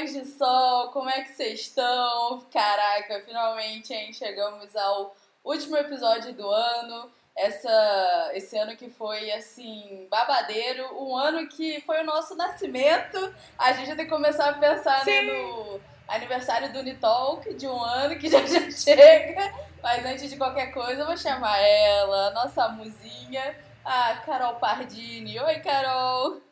raios de sol, como é que vocês estão? Caraca, finalmente, hein? Chegamos ao último episódio do ano. Essa, esse ano que foi, assim, babadeiro. Um ano que foi o nosso nascimento. A gente tem que começar a pensar né, no aniversário do Unitalk de um ano que já, já chega. Mas antes de qualquer coisa, eu vou chamar ela, nossa musinha, a Carol Pardini. Oi, Carol!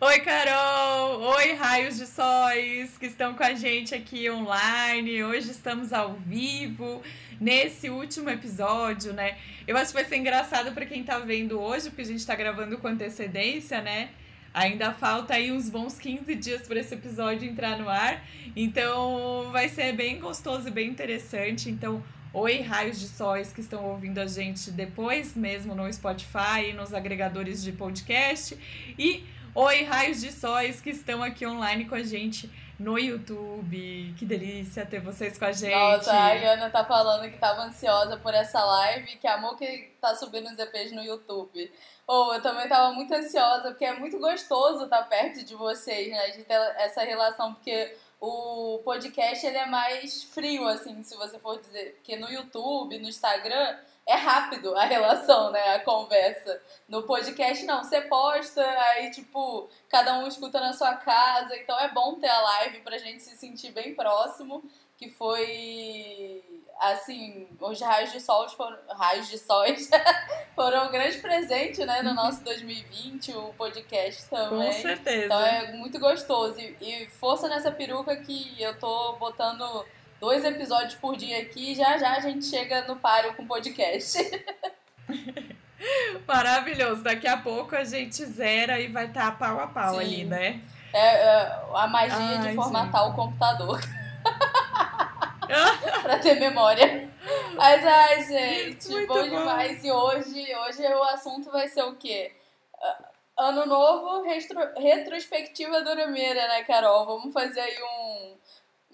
Oi, Carol! Oi, raios de sóis que estão com a gente aqui online. Hoje estamos ao vivo nesse último episódio, né? Eu acho que vai ser engraçado para quem tá vendo hoje, porque a gente tá gravando com antecedência, né? Ainda falta aí uns bons 15 dias para esse episódio entrar no ar. Então vai ser bem gostoso e bem interessante. Então, oi, raios de sóis que estão ouvindo a gente depois mesmo no Spotify e nos agregadores de podcast. E Oi, raios de sóis que estão aqui online com a gente no YouTube. Que delícia ter vocês com a gente. Nossa, a Ana tá falando que tava ansiosa por essa live, que amou que tá subindo os EPs no YouTube. Ou oh, eu também tava muito ansiosa, porque é muito gostoso estar tá perto de vocês, né? De ter essa relação, porque o podcast ele é mais frio, assim, se você for dizer. Porque no YouTube, no Instagram é rápido a relação, né? A conversa. No podcast, não. Você posta, aí, tipo, cada um escuta na sua casa. Então é bom ter a live pra gente se sentir bem próximo. Que foi. Assim, os raios de sol foram. Raios de sóis foram um grande presente, né? No uhum. nosso 2020, o podcast também. Com certeza. Então é muito gostoso. E, e força nessa peruca que eu tô botando dois episódios por dia aqui já já a gente chega no páreo com podcast. Maravilhoso. Daqui a pouco a gente zera e vai estar tá pau a pau Sim. ali, né? É, é a magia Ai, de formatar gente. o computador. pra ter memória. Mas, ai, gente, Muito bom, bom demais. E hoje, hoje o assunto vai ser o quê? Ano novo, retro, retrospectiva do Urameira, né, Carol? Vamos fazer aí um,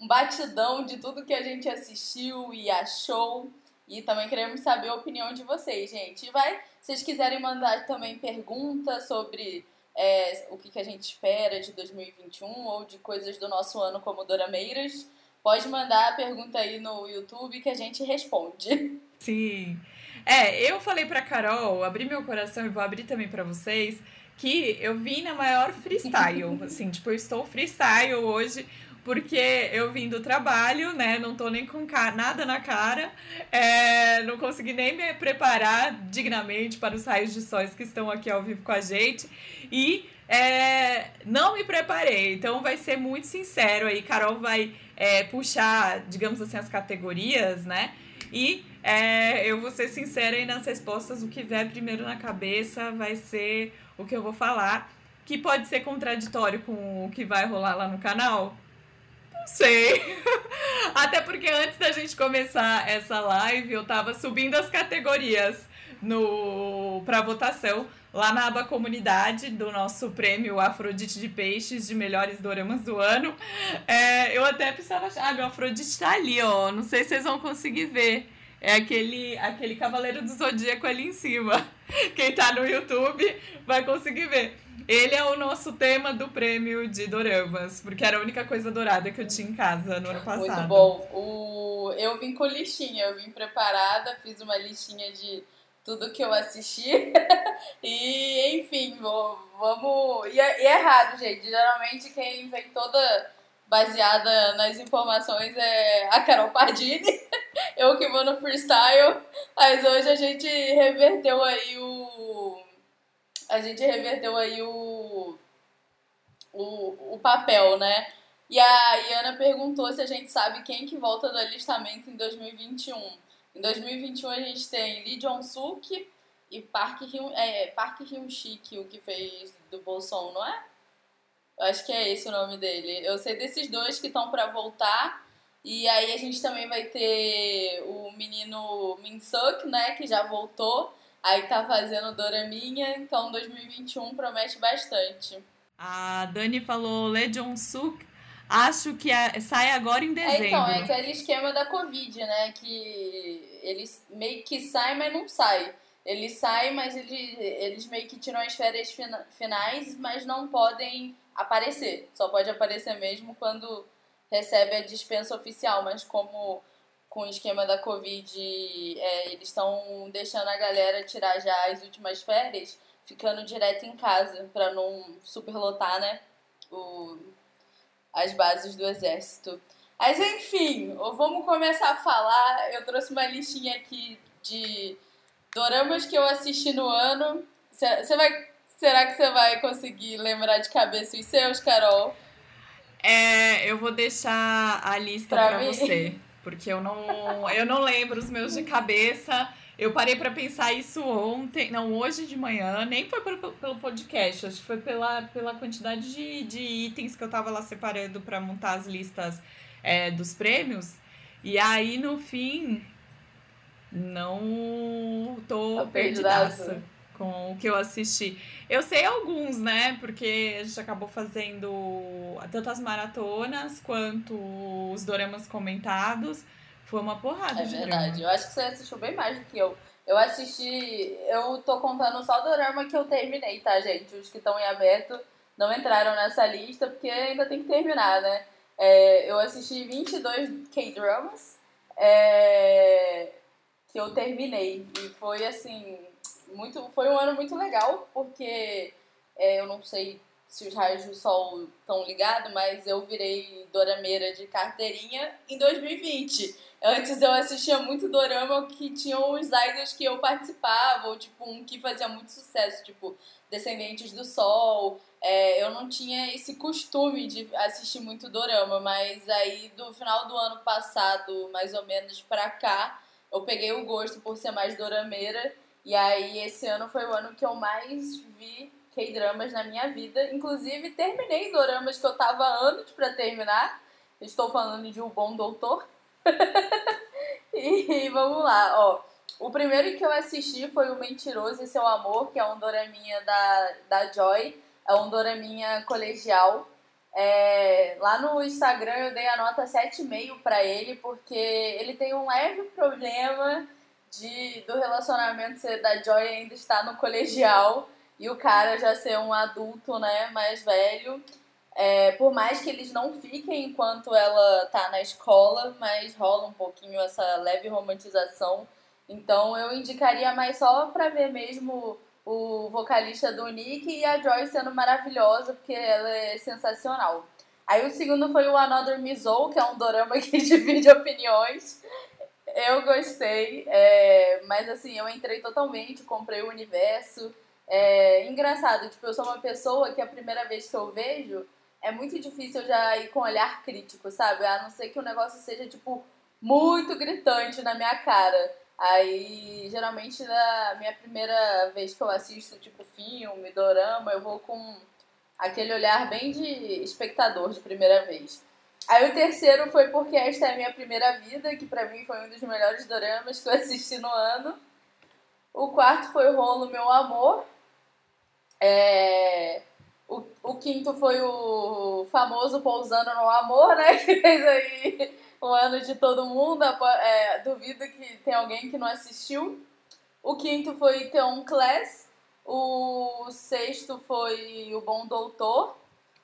um batidão de tudo que a gente assistiu e achou. E também queremos saber a opinião de vocês, gente. E vai, se vocês quiserem mandar também perguntas sobre é, o que, que a gente espera de 2021 ou de coisas do nosso ano como Dorameiras, pode mandar a pergunta aí no YouTube que a gente responde. Sim. É, eu falei pra Carol, abri meu coração e vou abrir também para vocês, que eu vim na maior freestyle. assim, tipo, eu estou freestyle hoje porque eu vim do trabalho, né? Não tô nem com nada na cara, é, não consegui nem me preparar dignamente para os raios de sóis que estão aqui ao vivo com a gente e é, não me preparei. Então vai ser muito sincero aí. Carol vai é, puxar, digamos assim, as categorias, né? E é, eu vou ser sincera aí nas respostas. O que vier primeiro na cabeça vai ser o que eu vou falar. Que pode ser contraditório com o que vai rolar lá no canal, não sei. Até porque antes da gente começar essa live, eu tava subindo as categorias no para votação lá na aba comunidade do nosso prêmio Afrodite de Peixes de melhores doramas do ano. É, eu até precisava achar, ah, meu Afrodite tá ali, ó. Não sei se vocês vão conseguir ver. É aquele, aquele Cavaleiro do Zodíaco ali em cima. Quem tá no YouTube vai conseguir ver. Ele é o nosso tema do prêmio de doramas, porque era a única coisa dourada que eu tinha em casa no ano passado. Muito bom. O... Eu vim com listinha, eu vim preparada, fiz uma listinha de tudo que eu assisti. e, enfim, vamos. E é, e é raro, gente. Geralmente quem vem toda baseada nas informações é a Carol Pardini. eu que vou no freestyle. Mas hoje a gente reverteu aí o a gente reverteu aí o, o, o papel, né? E a Iana perguntou se a gente sabe quem que volta do alistamento em 2021. Em 2021 a gente tem Lee Jong-suk e Park Hyun, é, Park Hyun-sik, o que fez do Bolson, não é? Eu acho que é esse o nome dele. Eu sei desses dois que estão para voltar. E aí a gente também vai ter o menino Min Suk, né, que já voltou. Aí tá fazendo Doraminha, então 2021 promete bastante. A Dani falou Legion Suk. Acho que é, sai agora em dezembro. É, então, é aquele esquema da Covid, né? Que eles meio que sai, mas não sai. Eles saem, mas eles, eles meio que tiram as férias finais, mas não podem aparecer. Só pode aparecer mesmo quando recebe a dispensa oficial, mas como com o esquema da Covid é, eles estão deixando a galera tirar já as últimas férias, ficando direto em casa para não superlotar, né? O, as bases do exército. Mas enfim, vamos começar a falar. Eu trouxe uma listinha aqui de doramas que eu assisti no ano. Você vai, será que você vai conseguir lembrar de cabeça os seus, Carol? É, eu vou deixar a lista para você, porque eu não, eu não lembro os meus de cabeça. Eu parei para pensar isso ontem, não, hoje de manhã, nem foi pelo, pelo podcast, acho que foi pela, pela quantidade de, de itens que eu tava lá separando para montar as listas é, dos prêmios. E aí, no fim, não tô perdidaça com o que eu assisti. Eu sei alguns, né? Porque a gente acabou fazendo tanto as maratonas quanto os doramas comentados. Foi uma porrada é de verdade. Drama. Eu acho que você assistiu bem mais do que eu. Eu assisti. Eu tô contando só o dorama que eu terminei, tá, gente? Os que estão em aberto não entraram nessa lista porque ainda tem que terminar, né? É, eu assisti 22 K-dramas é, que eu terminei. E foi assim. Muito, foi um ano muito legal, porque é, eu não sei se os raios do sol estão ligados, mas eu virei dorameira de carteirinha em 2020. Antes eu assistia muito dorama que tinham os idols que eu participava, ou tipo um que fazia muito sucesso, tipo Descendentes do Sol. É, eu não tinha esse costume de assistir muito dorama, mas aí do final do ano passado, mais ou menos pra cá, eu peguei o gosto por ser mais dorameira. E aí esse ano foi o ano que eu mais vi K-dramas na minha vida. Inclusive terminei doramas que eu tava anos para terminar. Estou falando de O Bom Doutor. e vamos lá, ó. O primeiro que eu assisti foi O Mentiroso e Seu Amor, que é um doraminha da, da Joy. É um doraminha colegial. É, lá no Instagram eu dei a nota 7,5 para ele, porque ele tem um leve problema de, do relacionamento ser da Joy ainda estar no colegial e o cara já ser um adulto, né, mais velho. É, por mais que eles não fiquem enquanto ela tá na escola, mas rola um pouquinho essa leve romantização. Então eu indicaria mais só pra ver mesmo o vocalista do Nick e a Joy sendo maravilhosa, porque ela é sensacional. Aí o segundo foi o Another Mizou, que é um dorama que divide opiniões. Eu gostei, é, mas assim, eu entrei totalmente, comprei o universo. É engraçado, tipo, eu sou uma pessoa que a primeira vez que eu vejo, é muito difícil eu já ir com olhar crítico, sabe? A não ser que o negócio seja, tipo, muito gritante na minha cara. Aí, geralmente, na minha primeira vez que eu assisto, tipo, filme, dorama, eu vou com aquele olhar bem de espectador de primeira vez. Aí o terceiro foi porque esta é a minha primeira vida, que pra mim foi um dos melhores doramas que eu assisti no ano. O quarto foi o Rolo Meu Amor. É... O, o quinto foi o famoso Pousando no Amor, né? Que fez aí o ano de todo mundo. É, duvido que tem alguém que não assistiu. O quinto foi Theon Class. O sexto foi O Bom Doutor.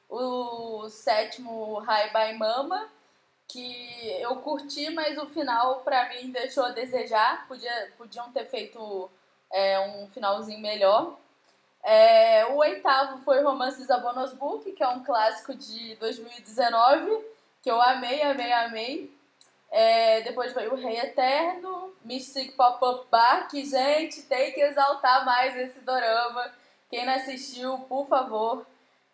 O sétimo, High by Mama. Que eu curti, mas o final pra mim deixou a desejar. Podia, podiam ter feito é, um finalzinho melhor. É, o oitavo foi Romances da Bonus Book, que é um clássico de 2019 que eu amei, amei, amei. É, depois veio o Rei Eterno, Mystic Pop-Up Bar, que, gente, tem que exaltar mais esse dorama. Quem não assistiu, por favor,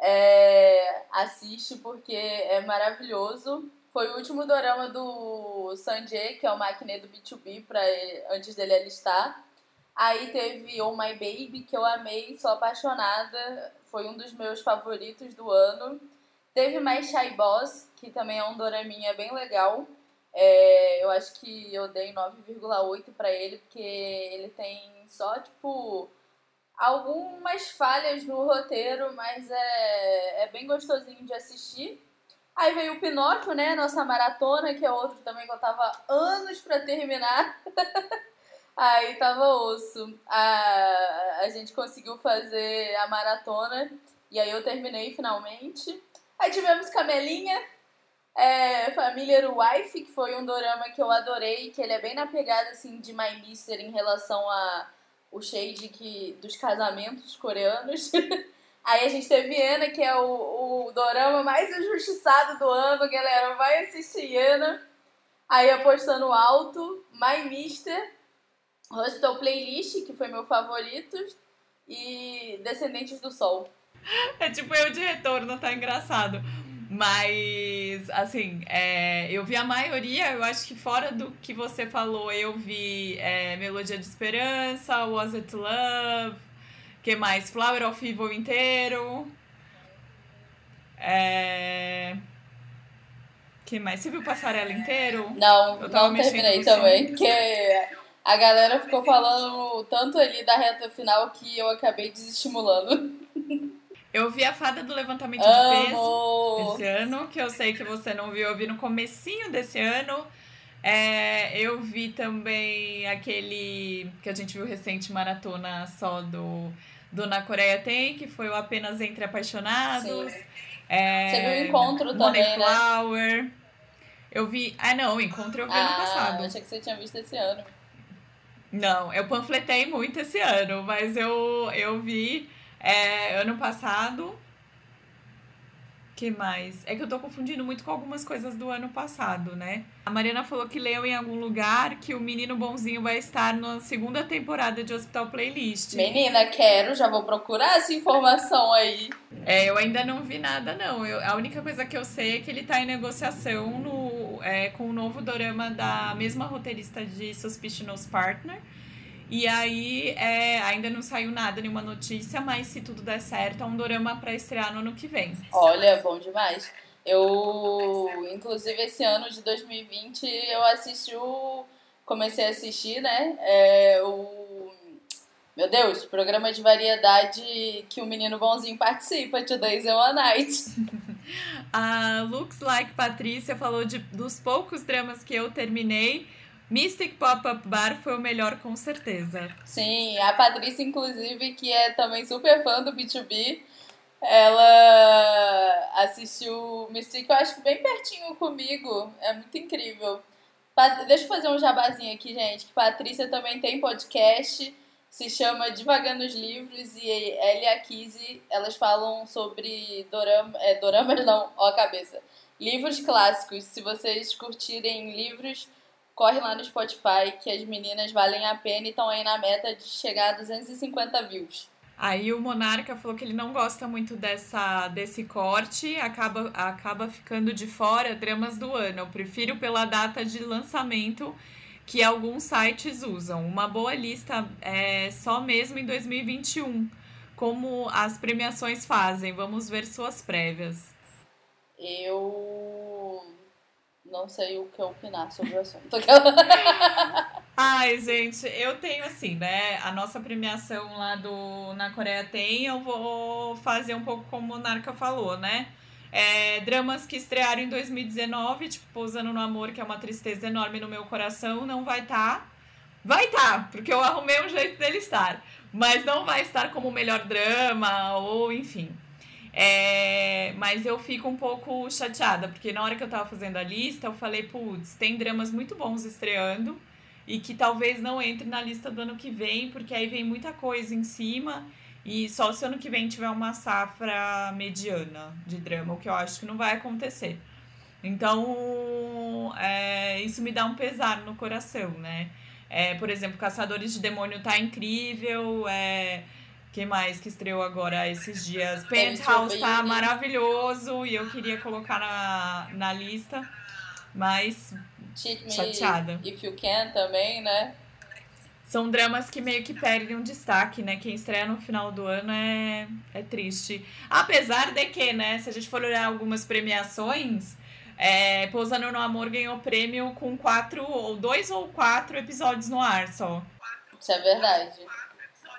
é, assiste, porque é maravilhoso. Foi o último dorama do Sanjay, que é o maquiné do B2B, pra, antes dele alistar. Aí teve Oh My Baby, que eu amei, sou apaixonada. Foi um dos meus favoritos do ano. Teve mais Shy Boss, que também é um doraminha bem legal. É, eu acho que eu dei 9,8 para ele, porque ele tem só, tipo, algumas falhas no roteiro, mas é, é bem gostosinho de assistir. Aí veio o Pinóquio, né? Nossa maratona, que é outro também que eu tava anos para terminar. Aí tava osso. A, a gente conseguiu fazer a maratona E aí eu terminei finalmente. Aí tivemos Camelinha, é, Família Wife, que foi um dorama que eu adorei, que ele é bem na pegada assim de My Mister em relação a o shade que, dos casamentos coreanos. Aí a gente teve Ana, que é o, o dorama mais injustiçado do ano, galera. Vai assistir Ana. Aí apostando alto, My Mister, Hostel Playlist, que foi meu favorito, e Descendentes do Sol. É tipo eu de retorno, tá engraçado. Mas, assim, é, eu vi a maioria, eu acho que fora do que você falou, eu vi é, Melodia de Esperança, Was It Love, que mais? Flower of Evil inteiro. É... que mais? Você viu Passarela inteiro? Não, não terminei também, porque a galera ficou falando tanto ali da reta final que eu acabei desestimulando. Eu vi a fada do levantamento Amo. de peso esse ano, que eu sei que você não viu, eu vi no comecinho desse ano. É, eu vi também aquele que a gente viu recente maratona só do, do Na Coreia Tem, que foi o Apenas Entre Apaixonados. É, você viu o Encontro também, né? Flower. Eu vi. Ah, não, o Encontro eu vi ah, ano passado. Achei que você tinha visto esse ano. Não, eu panfletei muito esse ano, mas eu, eu vi é, ano passado. que mais? É que eu tô confundindo muito com algumas coisas do ano passado, né? A Mariana falou que leu em algum lugar que o Menino Bonzinho vai estar na segunda temporada de Hospital Playlist. Menina, quero, já vou procurar essa informação aí. É, eu ainda não vi nada, não. Eu, a única coisa que eu sei é que ele tá em negociação no, é, com o novo dorama da mesma roteirista de Suspicious Partner e aí, é, ainda não saiu nada, nenhuma notícia, mas se tudo der certo, é um dorama para estrear no ano que vem. Olha, bom demais. Eu, inclusive, esse ano de 2020, eu assisti o. Comecei a assistir, né? É, o. Meu Deus, programa de variedade que o menino bonzinho participa, Today's One Night. a Looks Like Patrícia falou de, dos poucos dramas que eu terminei Mystic Pop-Up Bar foi o melhor, com certeza. Sim, a Patrícia, inclusive, que é também super fã do B2B, ela assistiu Mystic, eu acho que bem pertinho comigo. É muito incrível. Deixa eu fazer um jabazinho aqui, gente. Que Patrícia também tem podcast, se chama Divagando os Livros, e ela e a Kizzy, elas falam sobre dorama, é, doramas, não, ó a cabeça. Livros clássicos. Se vocês curtirem livros corre lá no Spotify que as meninas valem a pena e estão aí na meta de chegar a 250 views. Aí o Monarca falou que ele não gosta muito dessa, desse corte, acaba, acaba ficando de fora dramas do ano. Eu prefiro pela data de lançamento que alguns sites usam. Uma boa lista é só mesmo em 2021, como as premiações fazem. Vamos ver suas prévias. Eu não sei o que opinar sobre o assunto. Ai, gente, eu tenho assim, né? A nossa premiação lá do Na Coreia tem, eu vou fazer um pouco como o Monarca falou, né? É, dramas que estrearam em 2019, tipo Pousando no Amor, que é uma tristeza enorme no meu coração, não vai estar. Tá. Vai estar, tá, porque eu arrumei um jeito dele estar. Mas não vai estar como o melhor drama, ou enfim. É, mas eu fico um pouco chateada, porque na hora que eu tava fazendo a lista, eu falei, putz, tem dramas muito bons estreando e que talvez não entre na lista do ano que vem, porque aí vem muita coisa em cima e só se ano que vem tiver uma safra mediana de drama, o que eu acho que não vai acontecer. Então, é, isso me dá um pesar no coração, né? É, por exemplo, Caçadores de Demônio tá incrível, é, que mais que estreou agora esses dias? Penthouse tá maravilhoso e eu queria colocar na, na lista, mas Cheat chateada. If You Can também, né? São dramas que meio que perdem um destaque, né? Quem estreia no final do ano é, é triste. Apesar de que, né, se a gente for olhar algumas premiações, é, Pousando no Amor ganhou prêmio com quatro, ou dois ou quatro episódios no ar só. Isso é verdade.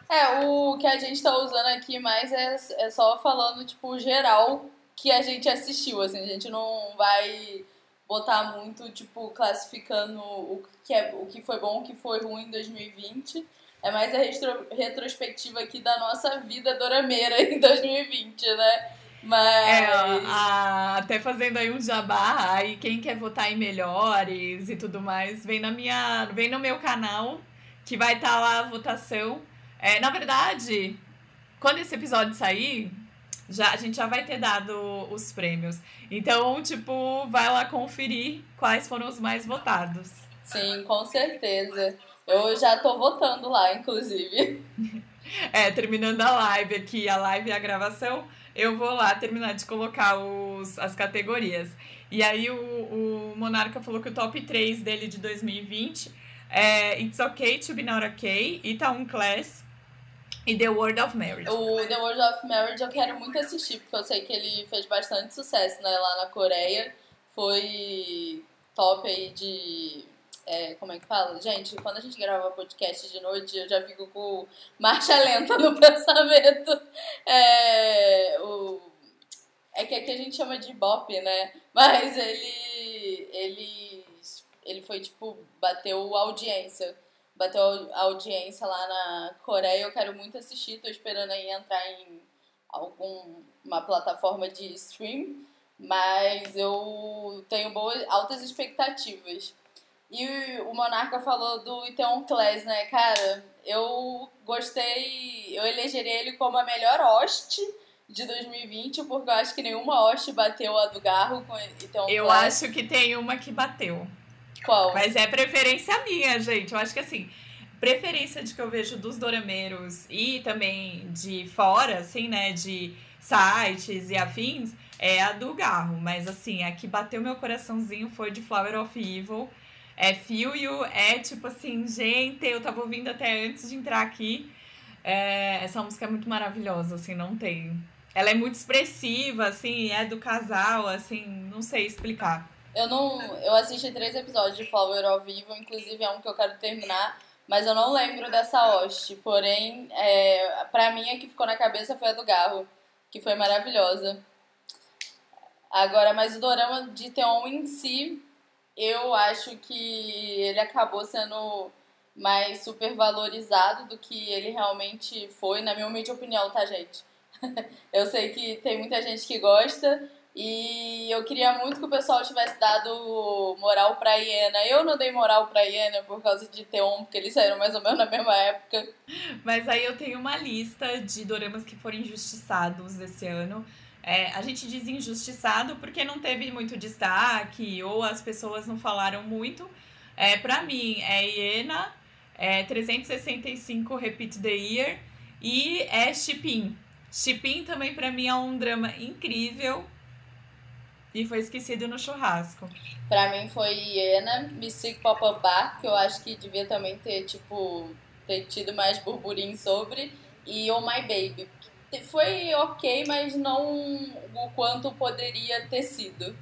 É, o que a gente tá usando aqui mais é, é só falando, tipo, geral que a gente assistiu, assim, a gente não vai botar muito, tipo, classificando o que, é, o que foi bom, o que foi ruim em 2020. é mais a retro, retrospectiva aqui da nossa vida dorameira em 2020, né? Mas. É, a, até fazendo aí um jabá, aí quem quer votar em melhores e tudo mais, vem na minha. Vem no meu canal, que vai estar tá lá a votação. É, na verdade, quando esse episódio sair, já, a gente já vai ter dado os prêmios. Então, tipo, vai lá conferir quais foram os mais votados. Sim, com certeza. Eu já tô votando lá, inclusive. É, terminando a live aqui, a live e a gravação, eu vou lá terminar de colocar os, as categorias. E aí o, o Monarca falou que o top 3 dele de 2020 é It's Okay to Be Not Okay, Itaun Class e The World of Marriage. O The World of Marriage eu quero muito assistir, porque eu sei que ele fez bastante sucesso né, lá na Coreia. Foi top aí de é, como é que fala? Gente, quando a gente grava podcast de noite, eu já fico com marcha lenta no pensamento. É, o, é que aqui a gente chama de bop, né? Mas ele, ele, ele foi, tipo, bateu audiência. Bateu a audiência lá na Coreia. Eu quero muito assistir, tô esperando aí entrar em alguma plataforma de stream. Mas eu tenho boas, altas expectativas. E o Monarca falou do Iteon Class, né? Cara, eu gostei, eu elegeria ele como a melhor host de 2020, porque eu acho que nenhuma host bateu a do Garro com Iteon Eu Class. acho que tem uma que bateu. Qual? Mas é preferência minha, gente. Eu acho que assim, preferência de que eu vejo dos dorameiros e também de fora, assim, né, de sites e afins, é a do Garro. Mas assim, a que bateu meu coraçãozinho foi de Flower of Evil é Feel You, é tipo assim, gente, eu tava ouvindo até antes de entrar aqui. É, essa música é muito maravilhosa, assim, não tem. Ela é muito expressiva, assim, é do casal, assim, não sei explicar. Eu não. Eu assisti três episódios de Flower ao vivo, inclusive é um que eu quero terminar, mas eu não lembro dessa host. Porém, é, pra mim a que ficou na cabeça foi a do Garro, que foi maravilhosa. Agora, mas o dorama de Teon em si eu acho que ele acabou sendo mais supervalorizado do que ele realmente foi, na minha humilde opinião, tá, gente? eu sei que tem muita gente que gosta e eu queria muito que o pessoal tivesse dado moral pra Iena. Eu não dei moral pra Iena por causa de Teon, porque eles saíram mais ou menos na mesma época. Mas aí eu tenho uma lista de doramas que foram injustiçados esse ano. É, a gente diz injustiçado porque não teve muito destaque ou as pessoas não falaram muito. É, para mim, é Iena, é 365 Repeat the Year e é Chipin. Chipin também para mim é um drama incrível e foi esquecido no churrasco. Para mim foi Iena, Mystic Pop-Up Bar, que eu acho que devia também ter, tipo, ter tido mais burburinho sobre, e Oh My Baby, foi ok, mas não o quanto poderia ter sido.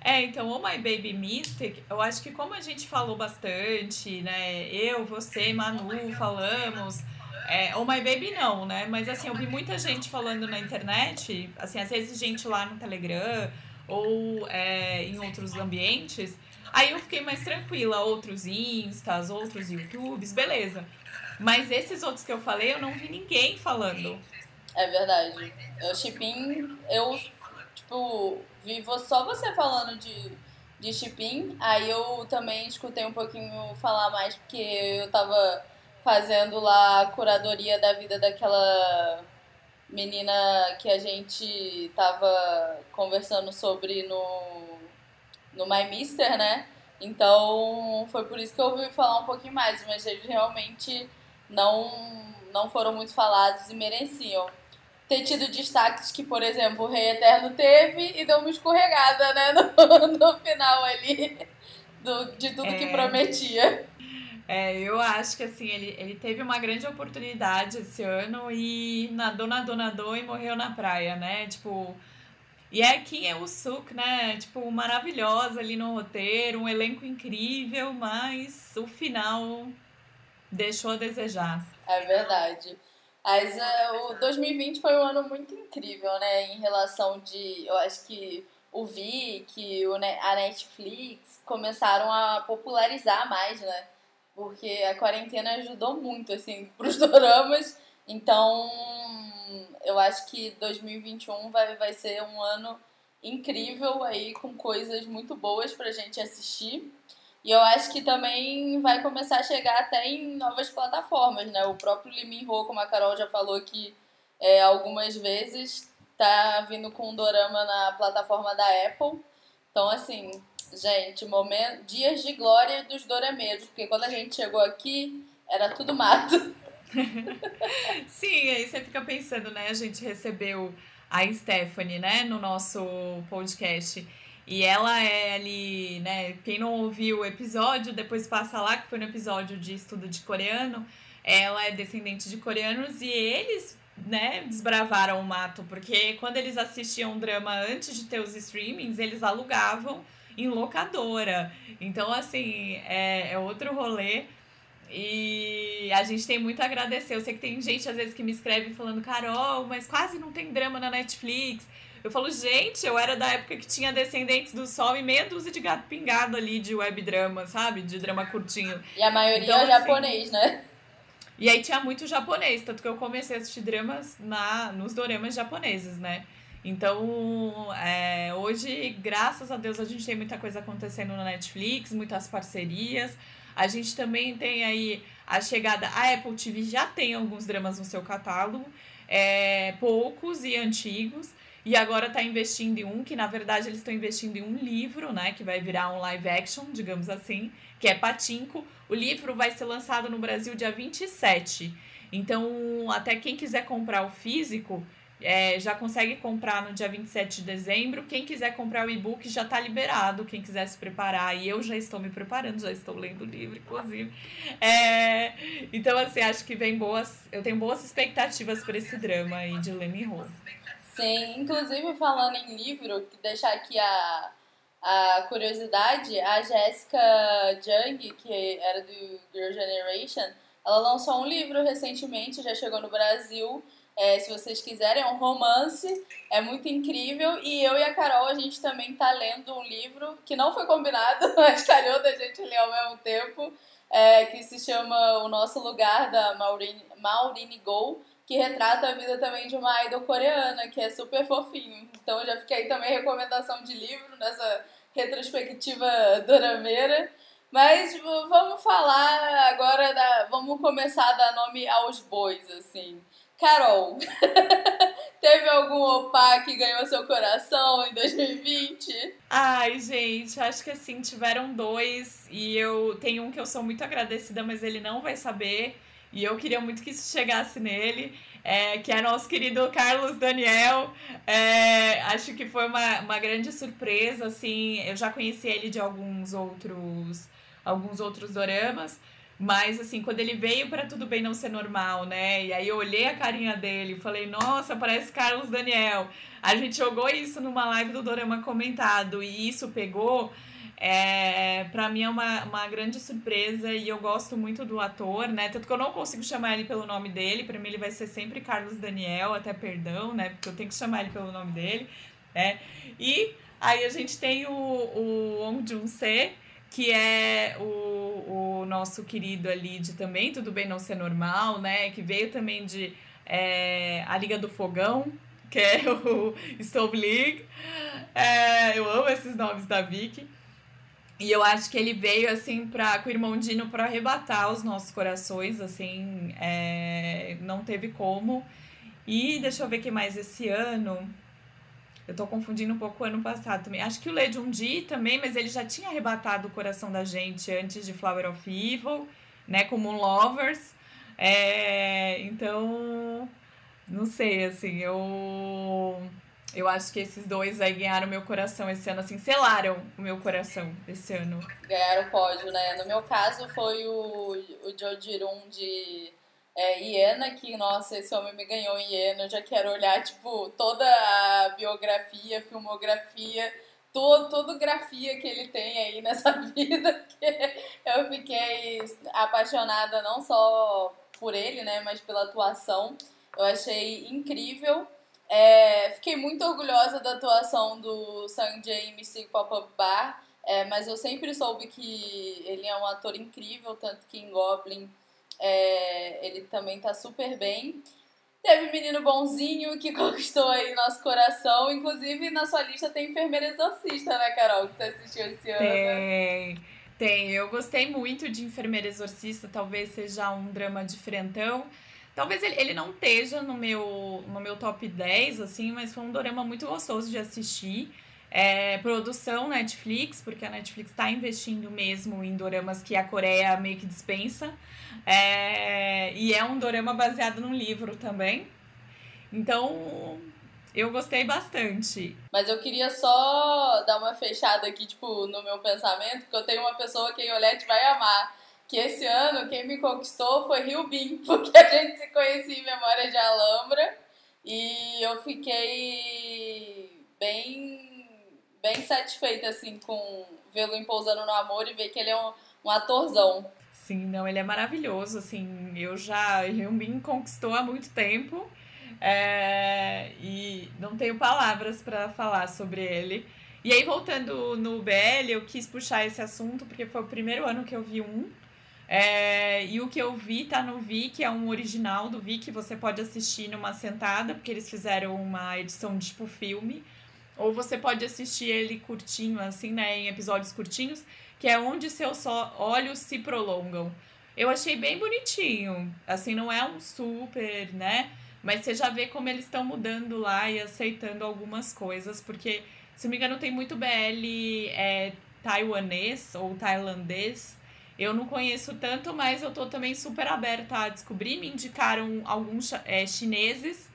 É, então, Oh My Baby Mystic, eu acho que como a gente falou bastante, né? Eu, você, Manu, falamos. É, oh My Baby não, né? Mas assim, eu vi muita gente falando na internet, assim, às vezes gente lá no Telegram ou é, em outros ambientes. Aí eu fiquei mais tranquila, outros instas, outros YouTubes, beleza. Mas esses outros que eu falei, eu não vi ninguém falando. É verdade. O Chipin, eu, tipo, vi só você falando de, de Chipin, aí eu também escutei um pouquinho falar mais, porque eu tava fazendo lá a curadoria da vida daquela menina que a gente tava conversando sobre no, no My Mister, né? Então foi por isso que eu ouvi falar um pouquinho mais, mas eles realmente não, não foram muito falados e mereciam ter tido destaques que, por exemplo, o Rei Eterno teve e deu uma escorregada, né, no, no final ali do, de tudo é, que prometia. É, eu acho que assim, ele, ele teve uma grande oportunidade esse ano e nadou, nadou, nadou e morreu na praia, né? Tipo. E é Kim é o Suk, né? Tipo, maravilhosa ali no roteiro, um elenco incrível, mas o final deixou a desejar. É verdade. Mas uh, o 2020 foi um ano muito incrível, né? Em relação de. Eu acho que o Vic, o, a Netflix começaram a popularizar mais, né? Porque a quarentena ajudou muito, assim, pros doramas. Então, eu acho que 2021 vai, vai ser um ano incrível aí, com coisas muito boas pra gente assistir. E eu acho que também vai começar a chegar até em novas plataformas, né? O próprio Limin Ho, como a Carol já falou aqui é, algumas vezes, tá vindo com um dorama na plataforma da Apple. Então, assim, gente, momento, dias de glória dos dorameiros, porque quando a gente chegou aqui, era tudo mato. Sim, aí você fica pensando, né? A gente recebeu a Stephanie, né, no nosso podcast. E ela é ali, né? Quem não ouviu o episódio, depois passa lá, que foi no episódio de estudo de coreano. Ela é descendente de coreanos e eles, né, desbravaram o mato, porque quando eles assistiam drama antes de ter os streamings, eles alugavam em locadora. Então, assim, é, é outro rolê. E a gente tem muito a agradecer. Eu sei que tem gente às vezes que me escreve falando, Carol, mas quase não tem drama na Netflix. Eu falo, gente, eu era da época que tinha Descendentes do Sol e meia dúzia de gato pingado ali de web drama, sabe? De drama curtinho. E a maioria então, é assim, japonês, né? E aí tinha muito japonês, tanto que eu comecei a assistir dramas na, nos doramas japoneses, né? Então, é, hoje, graças a Deus, a gente tem muita coisa acontecendo na Netflix, muitas parcerias. A gente também tem aí a chegada. A Apple TV já tem alguns dramas no seu catálogo, é, poucos e antigos. E agora está investindo em um, que na verdade eles estão investindo em um livro, né? Que vai virar um live action, digamos assim, que é Patinco. O livro vai ser lançado no Brasil dia 27. Então, até quem quiser comprar o físico, é, já consegue comprar no dia 27 de dezembro. Quem quiser comprar o e-book já está liberado. Quem quiser se preparar, e eu já estou me preparando, já estou lendo o livro, inclusive. É, então, assim, acho que vem boas. Eu tenho boas expectativas para esse drama aí de Lemmy Ho. Sim, inclusive falando em livro, deixar aqui a, a curiosidade, a Jessica Jung, que era do Girl Generation, ela lançou um livro recentemente, já chegou no Brasil é, se vocês quiserem, é um romance, é muito incrível. E eu e a Carol, a gente também tá lendo um livro que não foi combinado, mas calhou da gente ler ao mesmo tempo, é, que se chama O Nosso Lugar, da Maureen, Maureen Go, que retrata a vida também de uma idol coreana, que é super fofinho. Então já fiquei aí também recomendação de livro nessa retrospectiva dorameira. Mas vamos falar agora da. Vamos começar a dar nome aos bois, assim. Carol, teve algum opa que ganhou seu coração em 2020? Ai, gente, acho que assim, tiveram dois e eu tenho um que eu sou muito agradecida, mas ele não vai saber. E eu queria muito que isso chegasse nele, é, que é nosso querido Carlos Daniel. É, acho que foi uma, uma grande surpresa, assim. Eu já conheci ele de alguns outros, alguns outros doramas. Mas, assim, quando ele veio para Tudo Bem Não Ser Normal, né? E aí eu olhei a carinha dele falei, nossa, parece Carlos Daniel. A gente jogou isso numa live do Dorama Comentado e isso pegou. É, para mim é uma, uma grande surpresa e eu gosto muito do ator, né? Tanto que eu não consigo chamar ele pelo nome dele, para mim ele vai ser sempre Carlos Daniel, até perdão, né? Porque eu tenho que chamar ele pelo nome dele, né? E aí a gente tem o, o Ong Jun-se, que é o, o nosso querido ali de também Tudo Bem Não Ser Normal, né? Que veio também de é, A Liga do Fogão, que é o Stove League. É, eu amo esses nomes da Vicky. E eu acho que ele veio, assim, pra, com o irmão Dino para arrebatar os nossos corações, assim, é, não teve como. E deixa eu ver que mais esse ano. Eu tô confundindo um pouco o ano passado também. Acho que o Lê Jundi também, mas ele já tinha arrebatado o coração da gente antes de Flower of Evil, né? Como Lovers. É, então, não sei, assim, eu. Eu acho que esses dois aí ganharam meu coração esse ano, assim, selaram o meu coração esse ano. Ganharam o pódio, né? No meu caso foi o, o Joe Jirum de é, Iena, que, nossa, esse homem me ganhou em Iena, eu já quero olhar, tipo, toda a biografia, filmografia, todo, toda grafia que ele tem aí nessa vida, eu fiquei apaixonada não só por ele, né, mas pela atuação, eu achei incrível. É, fiquei muito orgulhosa da atuação do Sanjay Mystic Pop-Up Bar, É, mas eu sempre soube que ele é um ator incrível, tanto que em Goblin é, ele também tá super bem. Teve Menino Bonzinho que conquistou aí nosso coração. Inclusive, na sua lista tem Enfermeira Exorcista, né, Carol? Que você assistiu esse ano. Tem, tem. Eu gostei muito de Enfermeira Exorcista. Talvez seja um drama diferentão. Talvez ele, ele não esteja no meu, no meu top 10, assim, mas foi um drama muito gostoso de assistir. É, produção Netflix, porque a Netflix está investindo mesmo em doramas que a Coreia meio que dispensa. É, e é um dorama baseado num livro também. Então, eu gostei bastante. Mas eu queria só dar uma fechada aqui, tipo, no meu pensamento, porque eu tenho uma pessoa que a Olete vai amar. Que esse ano quem me conquistou foi Rio Bin, porque a gente se conhecia em Memória de Alhambra. E eu fiquei bem bem satisfeita, assim, com vê-lo em Pousando no Amor e ver que ele é um, um atorzão. Sim, não, ele é maravilhoso, assim, eu já, Hyun-bin conquistou há muito tempo é, e não tenho palavras para falar sobre ele. E aí, voltando no BL, eu quis puxar esse assunto porque foi o primeiro ano que eu vi um. É, e o que eu vi tá no Vi, que é um original do Vi, que você pode assistir numa sentada, porque eles fizeram uma edição tipo filme. Ou você pode assistir ele curtinho, assim, né? Em episódios curtinhos, que é onde seus olhos se prolongam. Eu achei bem bonitinho. Assim, não é um super, né? Mas você já vê como eles estão mudando lá e aceitando algumas coisas, porque, se não me engano, tem muito BL é, taiwanês ou tailandês. Eu não conheço tanto, mas eu tô também super aberta a descobrir. Me indicaram alguns é, chineses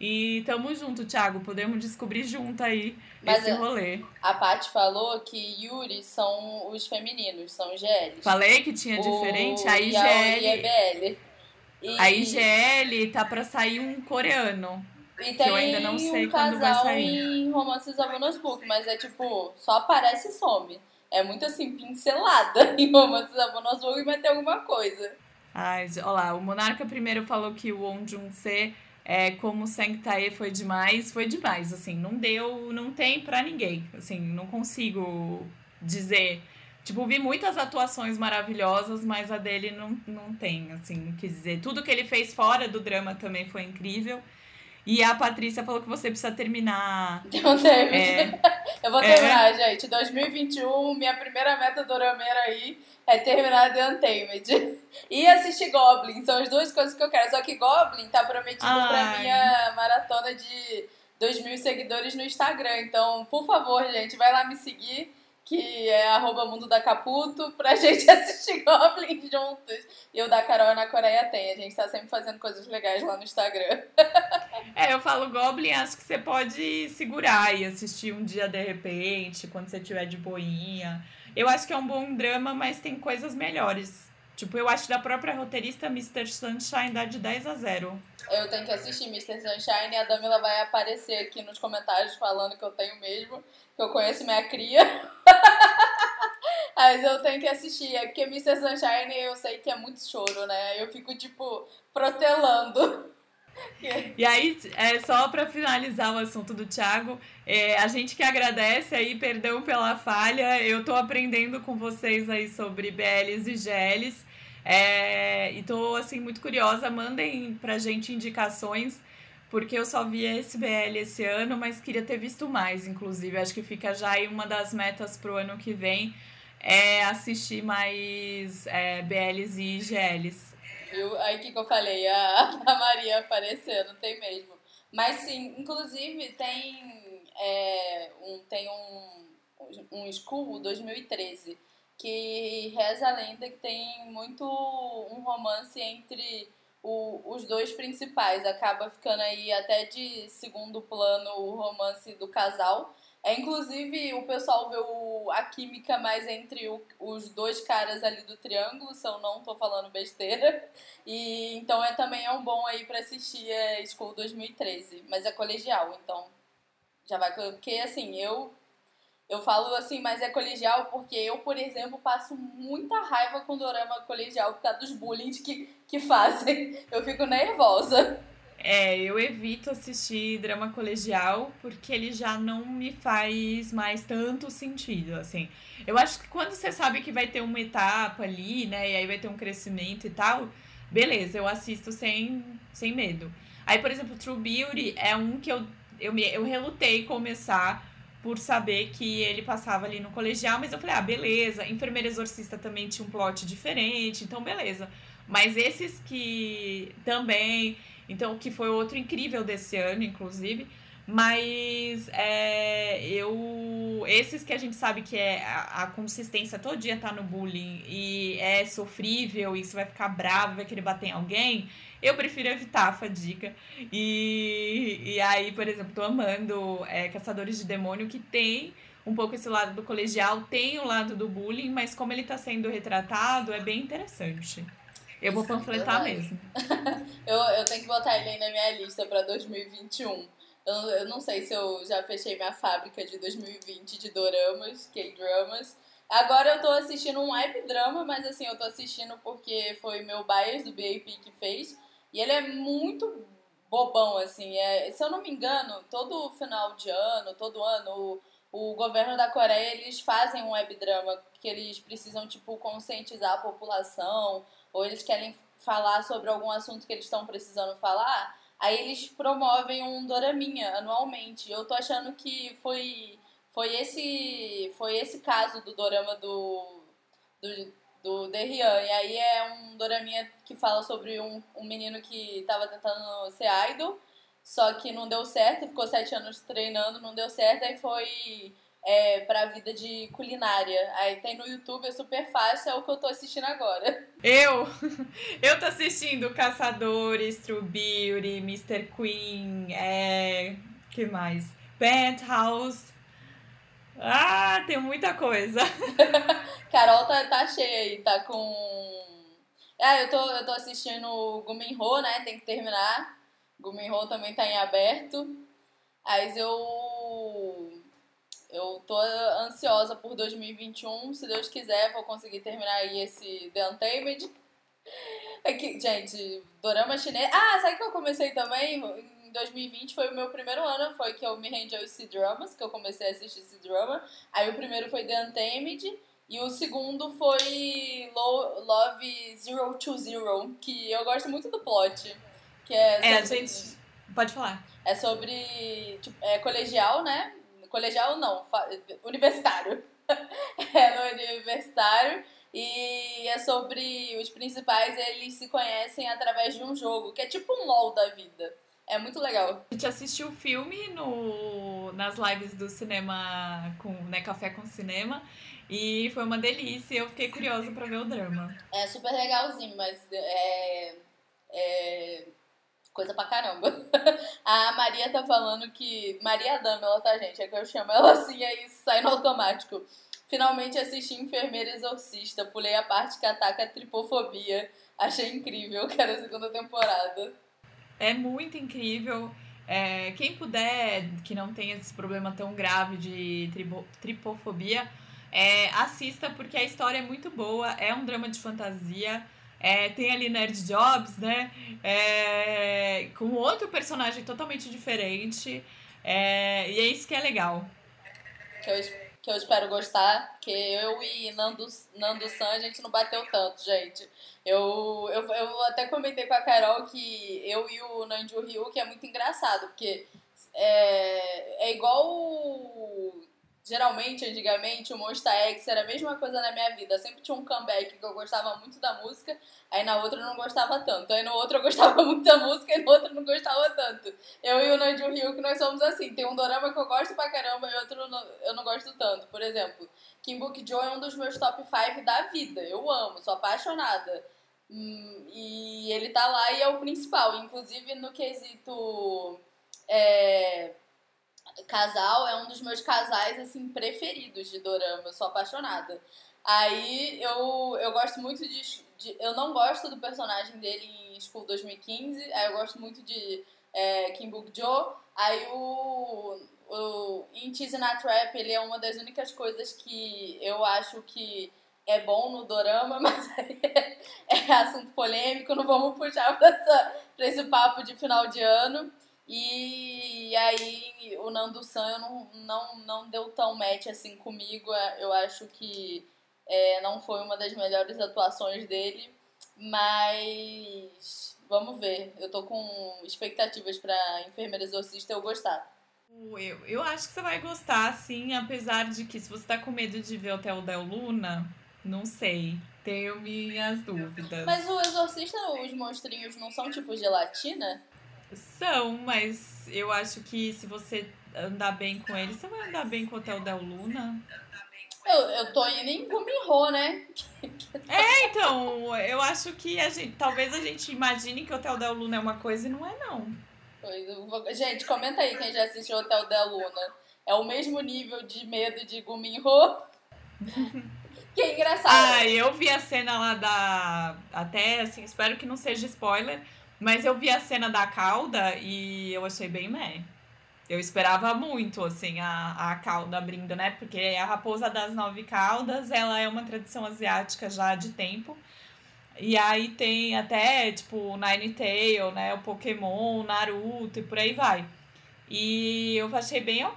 e tamo junto, Thiago. Podemos descobrir junto aí Mas esse rolê. A Paty falou que Yuri são os femininos, são os GLs. Falei que tinha diferente. A IGL. A, IBL. E... a IGL tá pra sair um coreano. E tem eu ainda não sei um quando vai sair. em Romances of Book, mas é tipo, só aparece e some. É muito assim, pincelada em Romances Book, mas tem alguma coisa. Ai, olha lá, o Monarca primeiro falou que o Won Jun-se é, como Sanctae foi demais, foi demais, assim, não deu, não tem para ninguém, assim, não consigo dizer. Tipo, vi muitas atuações maravilhosas, mas a dele não, não tem, assim, quer dizer, tudo que ele fez fora do drama também foi incrível. E a Patrícia falou que você precisa terminar. Não teve. É, eu vou terminar, é... gente. 2021, minha primeira meta do Rameira aí é terminar The Untamed. E assistir Goblin. São as duas coisas que eu quero. Só que Goblin tá prometido Ai. pra minha maratona de 2 mil seguidores no Instagram. Então, por favor, gente, vai lá me seguir que é arroba Mundo da Caputo, pra gente assistir Goblin juntos. E o da Carol na Coreia tem. A gente tá sempre fazendo coisas legais lá no Instagram. É, eu falo Goblin, acho que você pode segurar e assistir um dia de repente, quando você tiver de boinha. Eu acho que é um bom drama, mas tem coisas melhores. Tipo, eu acho da própria roteirista Mr. Sunshine dá de 10 a 0. Eu tenho que assistir Mr. Sunshine e a Damila vai aparecer aqui nos comentários falando que eu tenho mesmo, que eu conheço minha cria. Mas eu tenho que assistir, é porque Mr. Sunshine eu sei que é muito choro, né? Eu fico, tipo, protelando. E aí, é, só para finalizar o assunto do Thiago, é, a gente que agradece aí, perdão pela falha, eu tô aprendendo com vocês aí sobre BLs e GLs. É, e tô assim muito curiosa, mandem pra gente indicações, porque eu só vi esse BL esse ano, mas queria ter visto mais, inclusive. Acho que fica já aí uma das metas pro ano que vem é assistir mais é, BLs e IGLs. Viu? Aí que, que eu falei? A, a Maria aparecendo, tem mesmo. Mas sim, inclusive tem, é, um, tem um, um School 2013 que reza a lenda que tem muito um romance entre o, os dois principais. Acaba ficando aí até de segundo plano o romance do casal. É, inclusive, o pessoal vê o, a química mais entre o, os dois caras ali do triângulo, se eu não tô falando besteira. E então é também é um bom aí para assistir é School 2013, mas é colegial, então já vai porque assim, eu eu falo assim, mas é colegial porque eu, por exemplo, passo muita raiva com dorama colegial por causa dos bullying que, que fazem. Eu fico nervosa. É, eu evito assistir drama colegial porque ele já não me faz mais tanto sentido, assim. Eu acho que quando você sabe que vai ter uma etapa ali, né, e aí vai ter um crescimento e tal, beleza, eu assisto sem, sem medo. Aí, por exemplo, True Beauty é um que eu, eu, me, eu relutei começar por saber que ele passava ali no colegial, mas eu falei, ah, beleza. Enfermeira Exorcista também tinha um plot diferente, então beleza. Mas esses que também. Então, que foi outro incrível desse ano, inclusive. Mas é, eu. Esses que a gente sabe que é a, a, consistência todo dia tá no bullying e é sofrível e você vai ficar bravo, vai querer bater em alguém, eu prefiro evitar a fadiga. E, e aí, por exemplo, tô amando é, Caçadores de Demônio, que tem um pouco esse lado do colegial, tem o lado do bullying, mas como ele tá sendo retratado, é bem interessante. Eu vou panfletar mesmo. eu, eu tenho que botar ele aí na minha lista pra 2021. Eu, eu não sei se eu já fechei minha fábrica de 2020 de doramas, K-dramas. Agora eu tô assistindo um web drama, mas assim, eu tô assistindo porque foi meu bias do BAP que fez. E ele é muito bobão, assim. É, se eu não me engano, todo final de ano, todo ano, o, o governo da Coreia, eles fazem um web drama que eles precisam, tipo, conscientizar a população, ou eles querem falar sobre algum assunto que eles estão precisando falar. Aí eles promovem um doraminha anualmente. Eu tô achando que foi foi esse foi esse caso do dorama do do, do Derrian. E aí é um doraminha que fala sobre um, um menino que tava tentando ser idol, só que não deu certo, ficou sete anos treinando, não deu certo, aí foi é, pra vida de culinária. Aí tem no YouTube, é super fácil, é o que eu tô assistindo agora. Eu? Eu tô assistindo Caçadores, True Beauty, Mr. Queen, é... que mais? Penthouse. Ah, tem muita coisa. Carol tá, tá cheia aí, tá com... Ah, eu tô, eu tô assistindo Guminho, né? Tem que terminar. Guminho também tá em aberto. Mas eu eu tô ansiosa por 2021. Se Deus quiser, vou conseguir terminar aí esse The Untamed. É que, gente, dorama chinês. Ah, sabe que eu comecei também? Em 2020 foi o meu primeiro ano, foi que eu me rendi aos C-Dramas, que eu comecei a assistir C-Drama. Aí o primeiro foi The Untamed. E o segundo foi Love Zero to Zero, que eu gosto muito do plot. Que é, sobre... é gente. Pode falar. É sobre. Tipo, é colegial, né? Colegial não, universitário. é no universitário. E é sobre os principais, eles se conhecem através de um jogo, que é tipo um LOL da vida. É muito legal. A gente assistiu o filme no, nas lives do cinema, com né, Café com Cinema, e foi uma delícia. Eu fiquei curiosa para ver o drama. É super legalzinho, mas é, é coisa pra caramba. A Maria tá falando que. Maria Dama, ela tá, gente? É que eu chamo ela assim, aí sai no automático. Finalmente assisti Enfermeira Exorcista. Pulei a parte que ataca a tripofobia. Achei incrível, quero a segunda temporada. É muito incrível. É, quem puder, que não tenha esse problema tão grave de tribo, tripofobia, é, assista porque a história é muito boa. É um drama de fantasia. É, tem ali Nerd Jobs, né? É, com outro personagem totalmente diferente. É, e é isso que é legal. Que eu, que eu espero gostar, que eu e Nando, Nando San a gente não bateu tanto, gente. Eu, eu, eu até comentei com a Carol que eu e o Nanju Ryu, que é muito engraçado, porque é, é igual Geralmente, antigamente, o Monster X era a mesma coisa na minha vida. Sempre tinha um comeback que eu gostava muito da música, aí na outra eu não gostava tanto. Aí no outro eu gostava muito da música e no outro eu não gostava tanto. Eu e o Nandio Rio, que nós somos assim. Tem um dorama que eu gosto pra caramba e outro eu não gosto tanto. Por exemplo, Book Joe é um dos meus top 5 da vida. Eu amo, sou apaixonada. Hum, e ele tá lá e é o principal. Inclusive no quesito... É, casal é um dos meus casais assim preferidos de dorama, eu sou apaixonada. Aí eu, eu gosto muito de, de, Eu não gosto do personagem dele em School 2015, aí eu gosto muito de é, Kim Book Jo. Aí o, o em Tease na Trap ele é uma das únicas coisas que eu acho que é bom no dorama, mas é, é assunto polêmico, não vamos puxar pra, essa, pra esse papo de final de ano. E aí o Nando San não, não, não deu tão match assim comigo. Eu acho que é, não foi uma das melhores atuações dele, mas vamos ver. Eu tô com expectativas pra Enfermeira Exorcista eu gostar. Eu, eu acho que você vai gostar, sim, apesar de que se você tá com medo de ver o Hotel da Luna, não sei. Tenho minhas dúvidas. Mas o Exorcista, os monstrinhos não são tipo gelatina? São, mas eu acho que se você andar bem com eles, você vai andar bem com o Hotel da Luna. Eu, eu tô indo em Gumirro, né? É, então, eu acho que a gente, talvez a gente imagine que o Hotel da Luna é uma coisa e não é, não. Pois, gente, comenta aí quem já assistiu Hotel da Luna. É o mesmo nível de medo de Guminho? que é engraçado. Ah, eu vi a cena lá da. Até assim, espero que não seja spoiler. Mas eu vi a cena da cauda e eu achei bem meh. Eu esperava muito, assim, a, a cauda abrindo, né? Porque a raposa das nove caudas, ela é uma tradição asiática já de tempo. E aí tem até, tipo, Nine Tail, né? O Pokémon, o Naruto e por aí vai. E eu achei bem...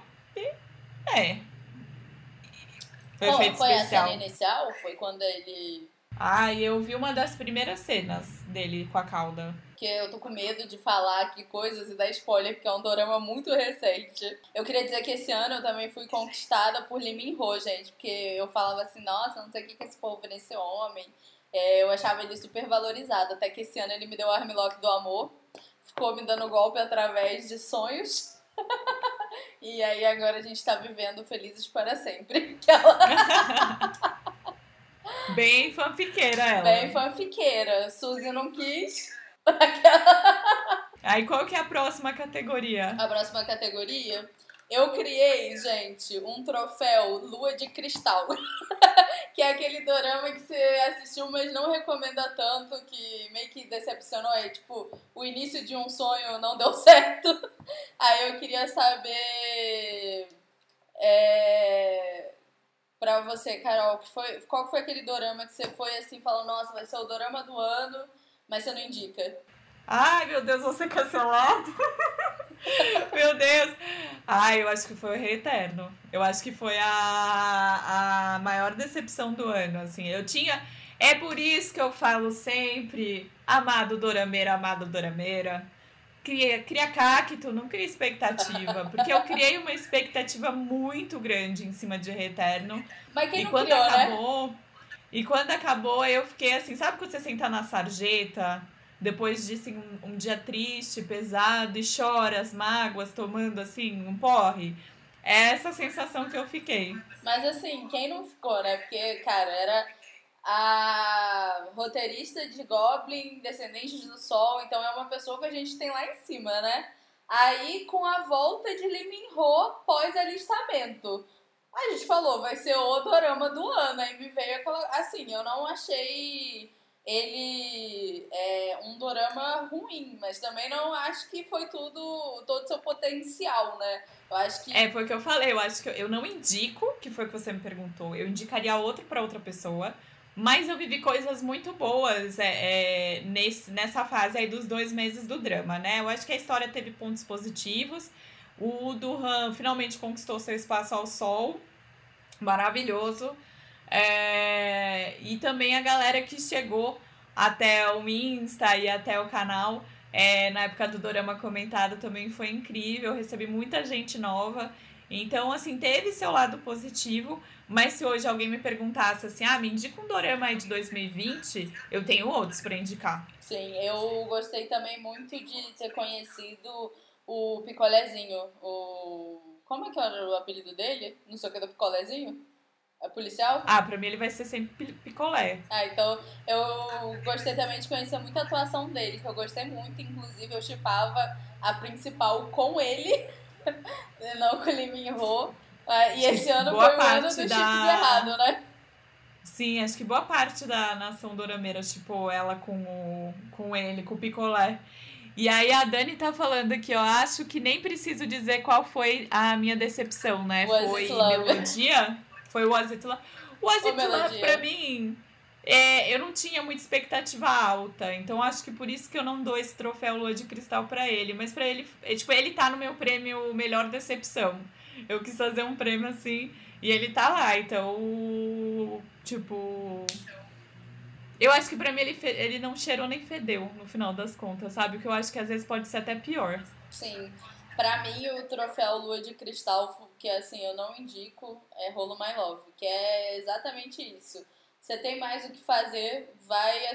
É. Foi, Qual, foi a cena inicial? Foi quando ele... Ah, eu vi uma das primeiras cenas dele com a cauda porque eu tô com medo de falar aqui coisas e dar spoiler, porque é um dorama muito recente. Eu queria dizer que esse ano eu também fui conquistada por Lee Min Ho, gente, porque eu falava assim, nossa, não sei o que, que esse povo nesse homem. É, eu achava ele super valorizado, até que esse ano ele me deu o armlock do amor, ficou me dando golpe através de sonhos. e aí agora a gente tá vivendo felizes para sempre. Bem fanfiqueira ela. Bem fanfiqueira. Suzy não quis. Aí qual que é a próxima categoria? A próxima categoria? Eu criei, gente, um troféu Lua de Cristal. que é aquele dorama que você assistiu, mas não recomenda tanto, que meio que decepcionou. É tipo, o início de um sonho não deu certo. Aí eu queria saber. É, pra você, Carol, que foi, qual foi aquele dorama que você foi assim, falando, nossa, vai ser o dorama do ano mas você não indica. Ai, meu Deus, vou ser cancelado. meu Deus. Ai, eu acho que foi o Rei Eterno. Eu acho que foi a, a maior decepção do ano, assim. Eu tinha... É por isso que eu falo sempre, amado Dorameira, amado Dorameira. Cria, cria cacto, não cria expectativa. Porque eu criei uma expectativa muito grande em cima de Rei Eterno. Mas quem e quando criou, acabou... Né? E quando acabou, eu fiquei assim, sabe quando você senta na sarjeta, depois de assim, um, um dia triste, pesado, e chora as mágoas, tomando assim, um porre? É essa sensação que eu fiquei. Mas assim, quem não ficou, né? Porque, cara, era a roteirista de Goblin, Descendentes do Sol, então é uma pessoa que a gente tem lá em cima, né? Aí, com a volta de Lee Min Ho pós-alistamento. A gente falou, vai ser o dorama do ano. Aí me veio aquela. Assim, eu não achei ele é um dorama ruim, mas também não acho que foi tudo, todo o seu potencial, né? Eu acho que. É, foi o que eu falei. Eu acho que eu, eu não indico, que foi o que você me perguntou. Eu indicaria outro para outra pessoa. Mas eu vivi coisas muito boas é, é, nesse, nessa fase aí dos dois meses do drama, né? Eu acho que a história teve pontos positivos. O Duhan finalmente conquistou seu espaço ao sol. Maravilhoso. É... E também a galera que chegou até o Insta e até o canal. É, na época do Dorama Comentado também foi incrível. Recebi muita gente nova. Então, assim, teve seu lado positivo, mas se hoje alguém me perguntasse assim, ah, me indica um dorama aí de 2020, eu tenho outros para indicar. Sim, eu gostei também muito de ter conhecido o Picolézinho, o... Como é que era o apelido dele? Não sei o que do Picolézinho? É policial? Ah, pra mim ele vai ser sempre picolé. Ah, então eu gostei também de conhecer muito a atuação dele, que eu gostei muito, inclusive eu chipava a principal com ele, não com o Lee Ho. Ah, e esse ano boa foi o ano dos da... chips errado, né? Sim, acho que boa parte da nação dorameira, tipo, ela com, o, com ele, com o picolé. E aí a Dani tá falando aqui, ó, acho que nem preciso dizer qual foi a minha decepção, né? Was foi Melodia. Foi o Was It Love. It Love, pra mim, é, eu não tinha muita expectativa alta. Então acho que por isso que eu não dou esse troféu Lua de Cristal para ele. Mas para ele, é, tipo, ele tá no meu prêmio Melhor Decepção. Eu quis fazer um prêmio assim e ele tá lá. Então, tipo. Eu acho que pra mim ele, ele não cheirou nem fedeu no final das contas, sabe? O que eu acho que às vezes pode ser até pior. Sim. Pra mim, o troféu Lua de Cristal, que assim, eu não indico, é Rolo My Love, que é exatamente isso. Você tem mais o que fazer, vai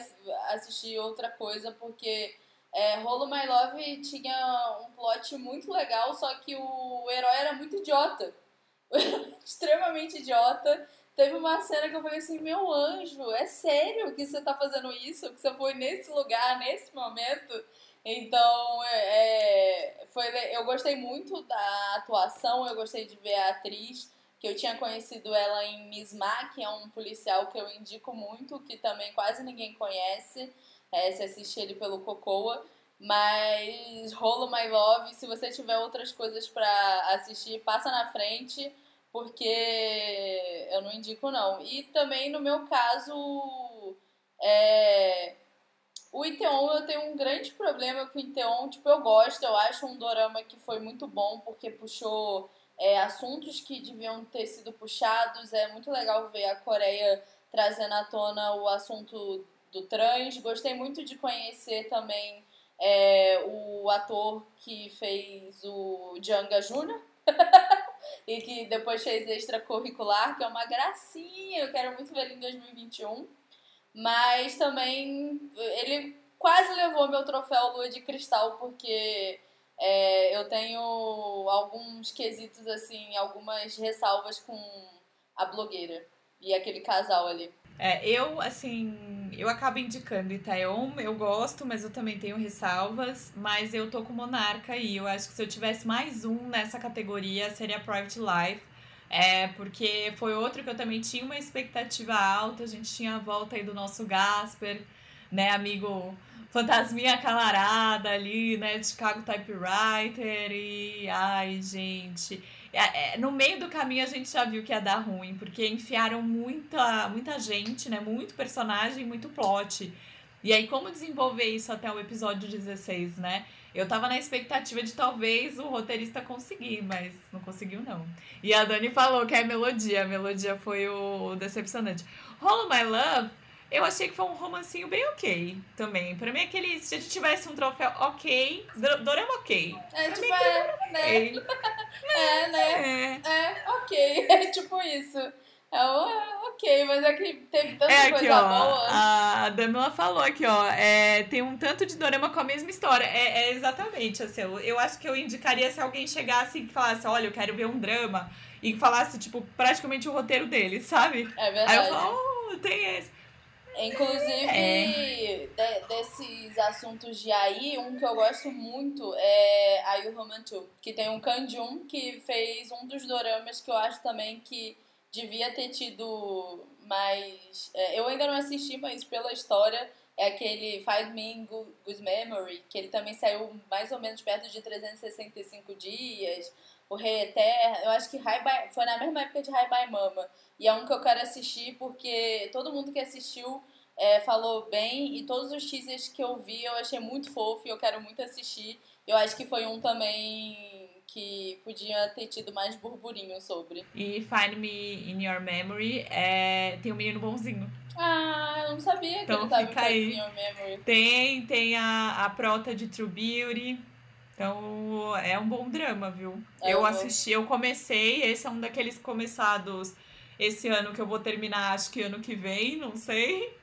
assistir outra coisa, porque é, Rolo My Love tinha um plot muito legal, só que o herói era muito idiota. Extremamente idiota. Teve uma cena que eu falei assim, meu anjo, é sério que você tá fazendo isso? Que você foi nesse lugar, nesse momento? Então, é, é foi, eu gostei muito da atuação, eu gostei de ver a atriz, que eu tinha conhecido ela em Miss Ma, que é um policial que eu indico muito, que também quase ninguém conhece, é, se assiste ele pelo Cocoa. Mas Rolo My Love, se você tiver outras coisas para assistir, passa na frente porque eu não indico não. E também no meu caso, é, o Iteon eu tenho um grande problema com o Iteon, tipo, eu gosto, eu acho um dorama que foi muito bom porque puxou é, assuntos que deviam ter sido puxados, é muito legal ver a Coreia trazendo à tona o assunto do trans, gostei muito de conhecer também é, o ator que fez o Janga Jr., e que depois fez extracurricular, que é uma gracinha, eu quero muito ver ele em 2021. Mas também ele quase levou meu troféu Lua de Cristal, porque é, eu tenho alguns quesitos, assim, algumas ressalvas com a blogueira e aquele casal ali. É, eu, assim, eu acabo indicando Itaeon, eu gosto, mas eu também tenho ressalvas, mas eu tô com Monarca aí. Eu acho que se eu tivesse mais um nessa categoria, seria Private Life. É, porque foi outro que eu também tinha uma expectativa alta, a gente tinha a volta aí do nosso Gasper, né, amigo fantasminha calarada ali, né, Chicago Typewriter, e ai, gente, é, é, no meio do caminho a gente já viu que ia dar ruim, porque enfiaram muita, muita gente, né? Muito personagem, muito plot. E aí, como desenvolver isso até o episódio 16, né? Eu tava na expectativa de talvez o roteirista conseguir, mas não conseguiu, não. E a Dani falou que é melodia. A melodia foi o decepcionante. Hollow My Love eu achei que foi um romancinho bem ok também. Pra mim, aquele. Se a gente tivesse um troféu ok, Dorama ok. É, pra tipo, mim, é, né? Okay. é, né? É. é, ok. É tipo isso. É, ok, mas é que teve tanta é aqui, coisa ó, boa. A Damila falou aqui, ó. É, tem um tanto de dorama com a mesma história. É, é exatamente assim. Eu, eu acho que eu indicaria se alguém chegasse e falasse, olha, eu quero ver um drama. E falasse, tipo, praticamente o roteiro dele, sabe? É verdade. Aí eu falo, oh, tem esse. Inclusive, é. de, desses assuntos de AI, um que eu gosto muito é Ayu Romantu, que tem um Kanjun que fez um dos doramas que eu acho também que devia ter tido mais. É, eu ainda não assisti, mas pela história é aquele Five Me Good Memory, que ele também saiu mais ou menos perto de 365 dias. O Rei Eterno, eu acho que foi na mesma época de High by Mama. E é um que eu quero assistir porque todo mundo que assistiu é, falou bem e todos os teasers que eu vi eu achei muito fofo e eu quero muito assistir. Eu acho que foi um também que podia ter tido mais burburinho sobre. E Find Me in Your Memory é... tem um menino bonzinho. Ah, eu não sabia que então, ele tava in Your Memory. Tem, tem a, a prota de True Beauty. Então é um bom drama, viu? É eu assisti, eu comecei, esse é um daqueles começados esse ano que eu vou terminar, acho que ano que vem, não sei.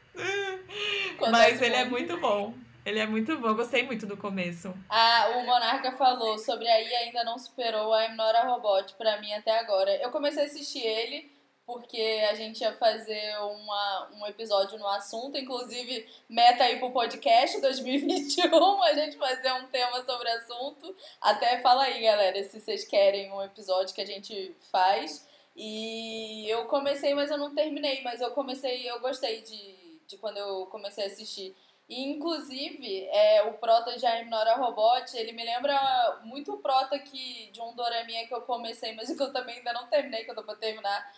Mas ele é muito bom. Ele é muito bom, gostei muito do começo. Ah, o Monarca falou sobre aí ainda não superou a I'm Not a Robot pra mim até agora. Eu comecei a assistir ele porque a gente ia fazer uma, um episódio no assunto, inclusive meta aí pro podcast 2021, a gente fazer um tema sobre o assunto. Até fala aí, galera, se vocês querem um episódio que a gente faz. E eu comecei, mas eu não terminei, mas eu comecei, eu gostei de, de quando eu comecei a assistir. E, inclusive, é, o Prota de I'm Not a Robot, ele me lembra muito o Prota que, de um doraminha que eu comecei, mas que eu também ainda não terminei, que eu tô pra terminar,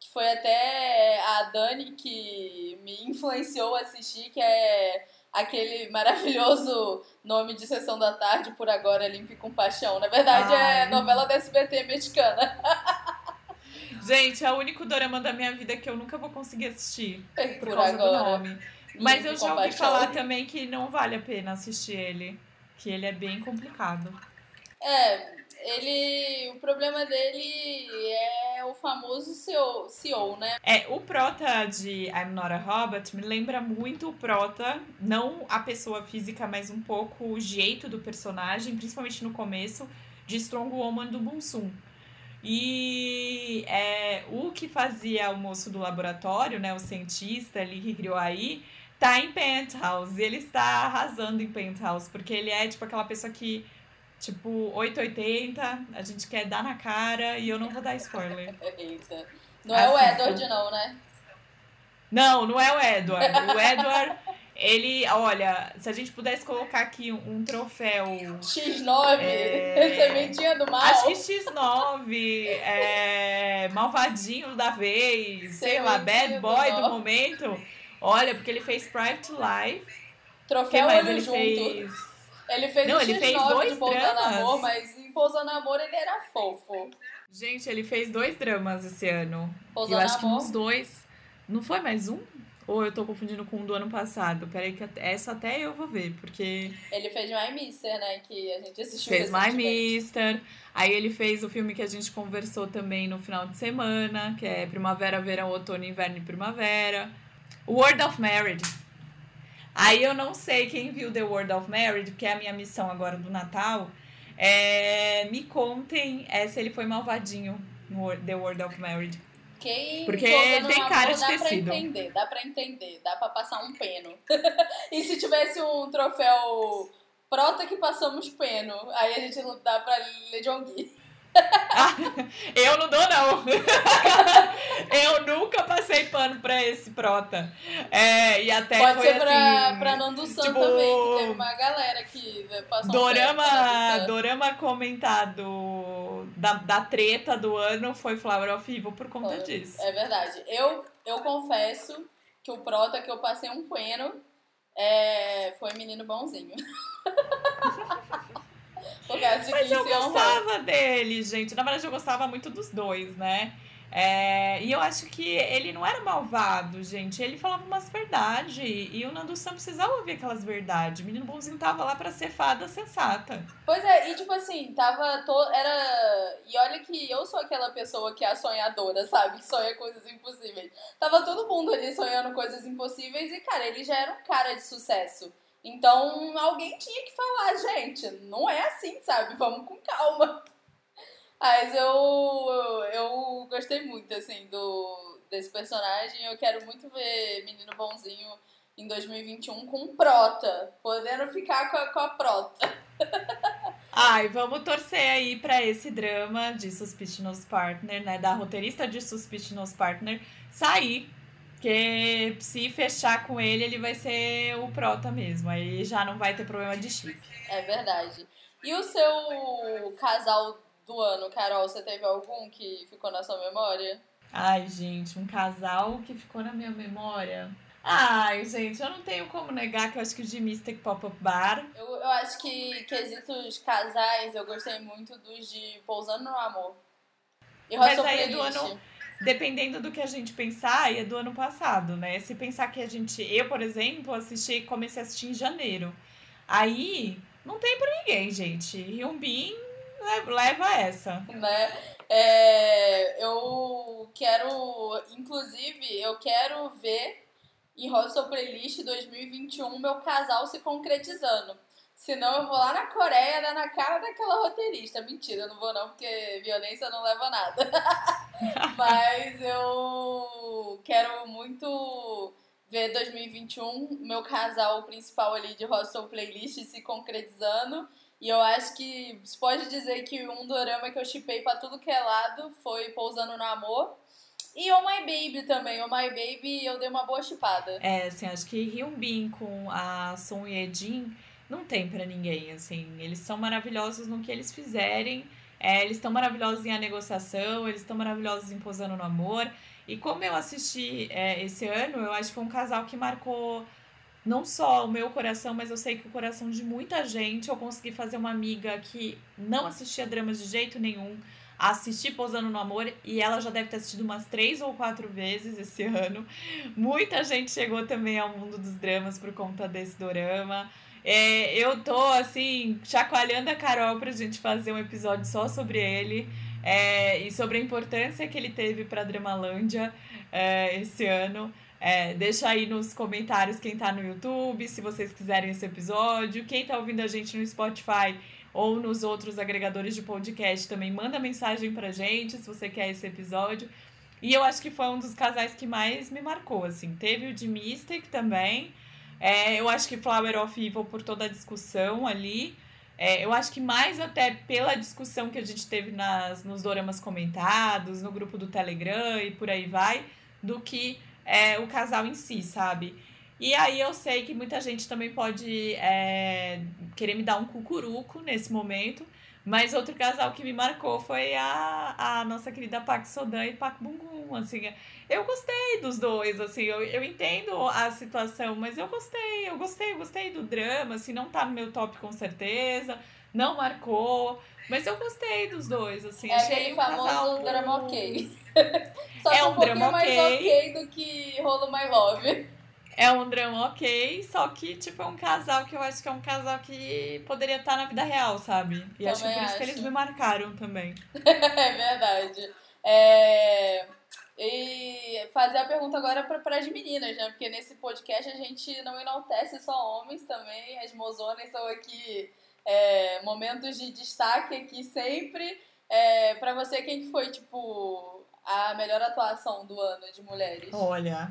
que foi até a Dani que me influenciou a assistir, que é aquele maravilhoso nome de Sessão da Tarde, por agora Limpe com Paixão. Na verdade, é Ai. é novela da SBT mexicana. Gente, é o único dorama da minha vida que eu nunca vou conseguir assistir. Por, Por causa do agora. nome. Mas Limpe eu já ouvi Paixão. falar também que não vale a pena assistir ele. Que ele é bem complicado. É, ele. O problema dele é o famoso CEO, CEO né? É, o prota de I'm Not a Robot me lembra muito o prota, não a pessoa física, mas um pouco o jeito do personagem, principalmente no começo, de Strong Woman do Bunsum. E é, o que fazia o moço do laboratório, né, o cientista ali que criou aí, tá em Penthouse. E ele está arrasando em Penthouse, porque ele é tipo aquela pessoa que, tipo, 880, a gente quer dar na cara e eu não vou dar spoiler. Eita. Não é o Assista. Edward, não, né? Não, não é o Edward. O Edward, ele, olha, se a gente pudesse colocar aqui um, troféu. X9, É. sementinha do mal. Acho que X9, é, malvadinho da vez, sei lá, bad do boy do mal. momento. Olha, porque ele fez Private Life. Que Troféu mais olho ele junto. fez? Ele fez Não, o ele X9 fez dois de Pousando dramas. Amor, mas em Pousando Amor ele era fofo. Gente, ele fez dois dramas esse ano. Pousando eu acho que Amor. nos dois. Não foi mais um? Ou eu tô confundindo com um do ano passado? Peraí, que essa até eu vou ver, porque. Ele fez My Mister, né? Que a gente assistiu Fez My. Mister. Aí ele fez o filme que a gente conversou também no final de semana, que é Primavera, Verão, Outono, Inverno e Primavera. World of Marriage. Aí eu não sei quem viu The World of Marriage, que é a minha missão agora do Natal. É, me contem é, se ele foi malvadinho no The World of Marriage. Quem Porque tem cara de dá ter pra entender, dá pra entender, dá pra passar um peno. e se tivesse um troféu prota que passamos peno, aí a gente não dá pra Legion Gui. Eu não dou, não. eu nunca passei pano pra esse prota. É, e até Pode foi ser pra, assim, pra Nando San tipo, também, que teve uma galera que passou um peno pra Dorama, San. dorama comentado da, da treta do ano foi Flower of Evil por conta Foi. disso. É verdade. Eu, eu confesso que o prota que eu passei um peno é, foi menino bonzinho. Por causa de Mas eu honrou. gostava dele, gente. Na verdade, eu gostava muito dos dois, né? É, e eu acho que ele não era malvado, gente. Ele falava umas verdades. E o Nando Sam precisava ouvir aquelas verdades. O menino bonzinho tava lá pra ser fada sensata. Pois é, e tipo assim, tava. To... Era. E olha que eu sou aquela pessoa que é a sonhadora, sabe? Que sonha coisas impossíveis. Tava todo mundo ali sonhando coisas impossíveis e, cara, ele já era um cara de sucesso. Então alguém tinha que falar, gente, não é assim, sabe? Vamos com calma. Mas eu, eu gostei muito, assim, do, desse personagem. Eu quero muito ver Menino Bonzinho em 2021 com Prota, podendo ficar com a, com a Prota. Ai, vamos torcer aí pra esse drama de Suspicious Partner, né? Da roteirista de Suspicious Partner sair. Porque se fechar com ele, ele vai ser o prota mesmo. Aí já não vai ter problema de chip. É verdade. E o seu casal do ano, Carol, você teve algum que ficou na sua memória? Ai, gente, um casal que ficou na minha memória. Ai, gente, eu não tenho como negar que eu acho que o de Mystic Pop-Up Bar. Eu, eu acho que quesitos casais, eu gostei muito dos de Pousando no Amor. E Mas aí do ano- Dependendo do que a gente pensar, é do ano passado, né? Se pensar que a gente. Eu, por exemplo, assisti, comecei a assistir em janeiro. Aí, não tem pra ninguém, gente. Hyunbin le- leva essa. né? É, eu quero, inclusive, eu quero ver em Hostel Playlist 2021 meu casal se concretizando. Senão eu vou lá na Coreia dar na cara daquela roteirista. Mentira, eu não vou não, porque violência não leva a nada. Mas eu quero muito ver 2021 meu casal principal ali de Hostel Playlist se concretizando. E eu acho que se pode dizer que um dorama que eu chipei pra tudo que é lado foi Pousando no Amor. E Oh My Baby também. Oh My Baby eu dei uma boa chipada. É, assim, acho que Hyunbin com a Son Ye-jin não tem pra ninguém, assim. Eles são maravilhosos no que eles fizerem. É, eles estão maravilhosos em A Negociação, eles estão maravilhosos em Posando no Amor. E como eu assisti é, esse ano, eu acho que foi um casal que marcou não só o meu coração, mas eu sei que o coração de muita gente. Eu consegui fazer uma amiga que não assistia dramas de jeito nenhum, assistir Pousando no Amor, e ela já deve ter assistido umas três ou quatro vezes esse ano. Muita gente chegou também ao mundo dos dramas por conta desse dorama. É, eu tô, assim, chacoalhando a Carol pra gente fazer um episódio só sobre ele. É, e sobre a importância que ele teve para Dramalândia é, esse ano. É, deixa aí nos comentários quem tá no YouTube, se vocês quiserem esse episódio. Quem tá ouvindo a gente no Spotify ou nos outros agregadores de podcast também manda mensagem pra gente se você quer esse episódio. E eu acho que foi um dos casais que mais me marcou, assim. Teve o de Mystic também. É, eu acho que Flower of Evil por toda a discussão ali. É, eu acho que mais até pela discussão que a gente teve nas, nos doramas comentados, no grupo do Telegram e por aí vai, do que é, o casal em si, sabe? E aí eu sei que muita gente também pode é, querer me dar um cucuruco nesse momento, mas outro casal que me marcou foi a, a nossa querida Park Sodan e Park Bungum, assim. Eu gostei dos dois, assim, eu, eu entendo a situação, mas eu gostei, eu gostei, eu gostei do drama, assim, não tá no meu top com certeza, não marcou, mas eu gostei dos dois, assim. É achei aquele um famoso casal... drama ok. Só É um um pouquinho drama mais ok. ok do que Rolo My Love. É um drama ok, só que, tipo, é um casal que eu acho que é um casal que poderia estar na vida real, sabe? E acho que é Também por isso que acho. eles me marcaram também. é verdade. É, E fazer a pergunta agora para as meninas, né? Porque nesse podcast a gente não enaltece só homens também. As mozonas são aqui é, momentos de destaque aqui sempre. É, para você, quem que foi, tipo, a melhor atuação do ano de mulheres? Olha.